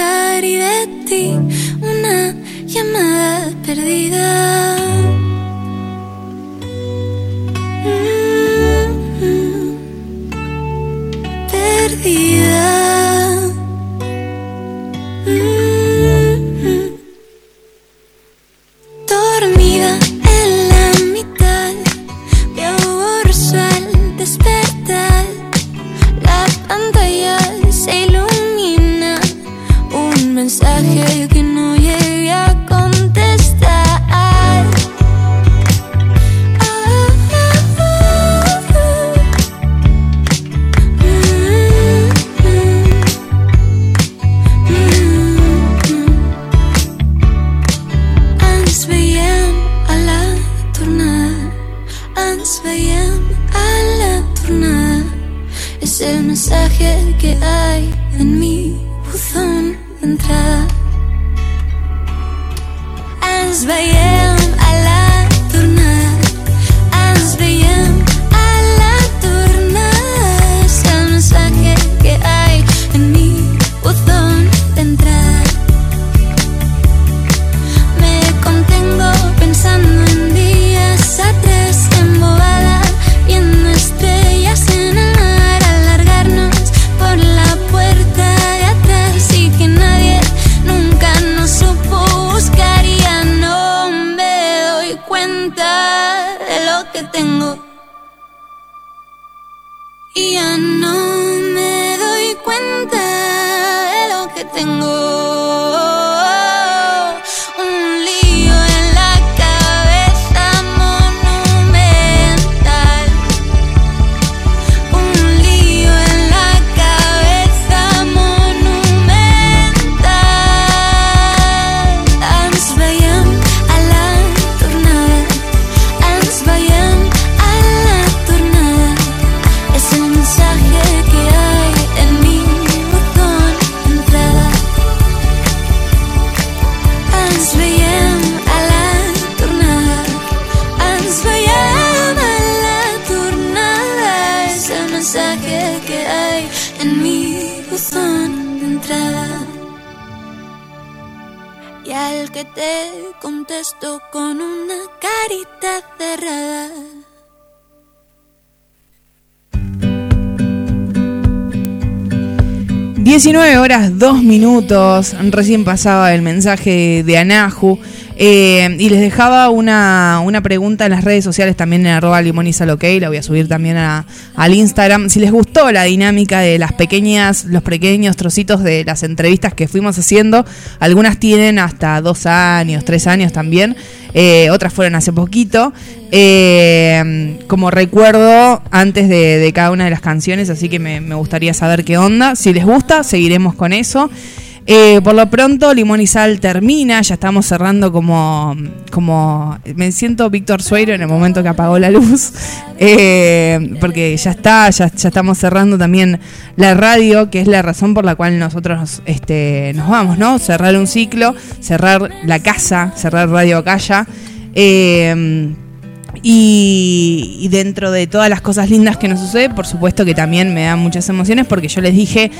mojar y de ti una llamada perdida. Mm, Perdida. Mm, mensaje que no Y ya te contesto con una carita cerrada. 19 horas 2 minutos, recién pasaba el mensaje de Anahu. Eh, y les dejaba una, una pregunta en las redes sociales también en arroba limonizalok, la voy a subir también a- al Instagram. Si les gustó la dinámica de las pequeñas, los pequeños trocitos de las entrevistas que fuimos haciendo, algunas tienen hasta dos años, tres años también, eh, otras fueron hace poquito, eh, como recuerdo antes de, de cada una de las canciones, así que me, me gustaría saber qué onda. Si les gusta, seguiremos con eso. Eh, por lo pronto, Limón y Sal termina, ya estamos cerrando como, como me siento Víctor Sueiro en el momento que apagó la luz, eh, porque ya está, ya, ya estamos cerrando también la radio, que es la razón por la cual nosotros este, nos vamos, ¿no? Cerrar un ciclo, cerrar la casa, cerrar Radio Calla. Eh, y, y dentro de todas las cosas lindas que nos sucede, por supuesto que también me dan muchas emociones porque yo les dije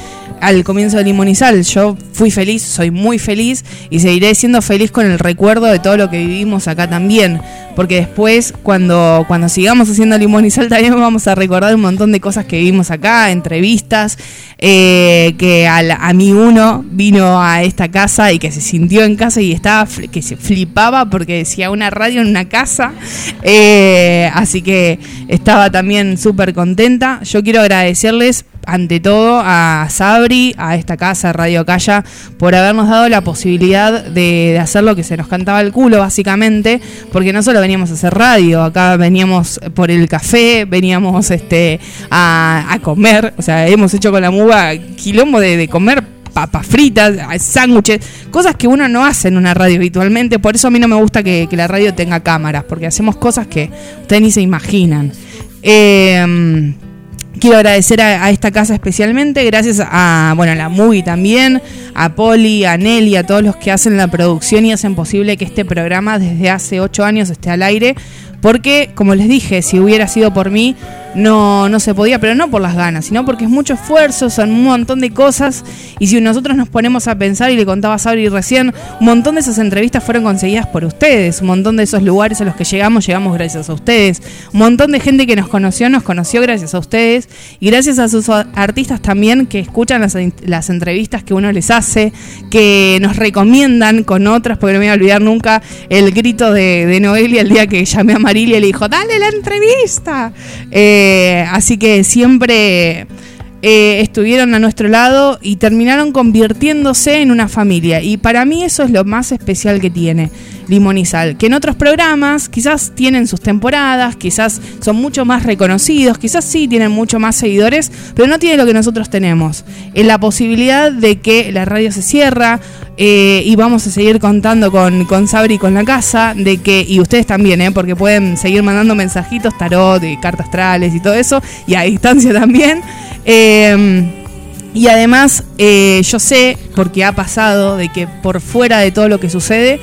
al comienzo de Limón y Sal, yo fui feliz, soy muy feliz y seguiré siendo feliz con el recuerdo de todo lo que vivimos acá también. Porque después, cuando, cuando sigamos haciendo Limón y Sal, también vamos a recordar un montón de cosas que vivimos acá, entrevistas, eh, que al- a mí uno vino a esta casa y que se sintió en casa y estaba que se flipaba porque decía una radio en una casa. Eh, así que estaba también súper contenta. Yo quiero agradecerles ante todo a Sabri, a esta casa Radio Calla, por habernos dado la posibilidad de, hacer lo que se nos cantaba el culo, básicamente, porque no solo veníamos a hacer radio, acá veníamos por el café, veníamos este a, comer, o sea, hemos hecho con la muga quilombo de, de comer papas fritas, sándwiches, cosas que uno no hace en una radio habitualmente, por eso a mí no me gusta que, la radio tenga cámaras, porque hacemos cosas que ustedes ni se imaginan. Eh, Quiero agradecer a, esta casa especialmente, gracias a, bueno, a la Movie también, a Poli, a Nelly, a todos los que hacen la producción y hacen posible que este programa desde hace ocho años esté al aire. Porque, como les dije, si hubiera sido por mí, no, no se podía, pero no por las ganas, sino porque es mucho esfuerzo, son un montón de cosas. Y si nosotros nos ponemos a pensar, y le contaba a Sabri recién, un montón de esas entrevistas fueron conseguidas por ustedes, un montón de esos lugares a los que llegamos, llegamos gracias a ustedes. Un montón de gente que nos conoció, nos conoció gracias a ustedes. Y gracias a sus artistas también que escuchan las, las entrevistas que uno les hace, que nos recomiendan con otras, porque no me voy a olvidar nunca el grito de, de Noelia el día que llamé a Marilia le dijo, dale la entrevista. Eh, así que siempre eh, estuvieron a nuestro lado y terminaron convirtiéndose en una familia. Y para mí eso es lo más especial que tiene Sal. Que en otros programas quizás tienen sus temporadas, quizás son mucho más reconocidos, quizás sí tienen mucho más seguidores, pero no tiene lo que nosotros tenemos. En la posibilidad de que la radio se cierra eh, y vamos a seguir contando con, con Sabri y con la casa, de que, y ustedes también, eh, porque pueden seguir mandando mensajitos, tarot y cartas astrales y todo eso, y a distancia también. Eh, y además, eh, yo sé, porque ha pasado, de que por fuera de todo lo que sucede,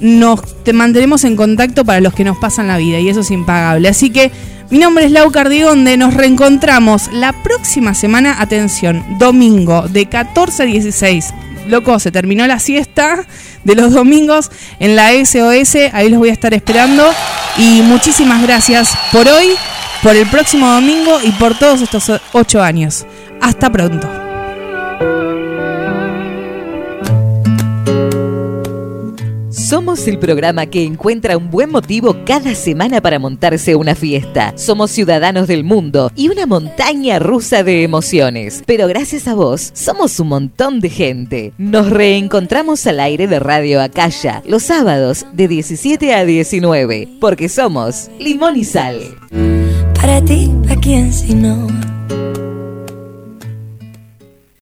nos te mantendremos en contacto para los que nos pasan la vida, y eso es impagable. Así que mi nombre es Lau Cardigonde, nos reencontramos la próxima semana, atención, domingo de 14 a 16. Loco, se terminó la siesta de los domingos en la SOS, ahí los voy a estar esperando. Y muchísimas gracias por hoy, por el próximo domingo y por todos estos ocho años. Hasta pronto. Somos el programa que encuentra un buen motivo cada semana para montarse una fiesta. Somos ciudadanos del mundo y una montaña rusa de emociones. Pero gracias a vos, somos un montón de gente. Nos reencontramos al aire de Radio Acaya los sábados de 17 a 19, porque somos Limón y Sal. Para ti, ¿a quién si no?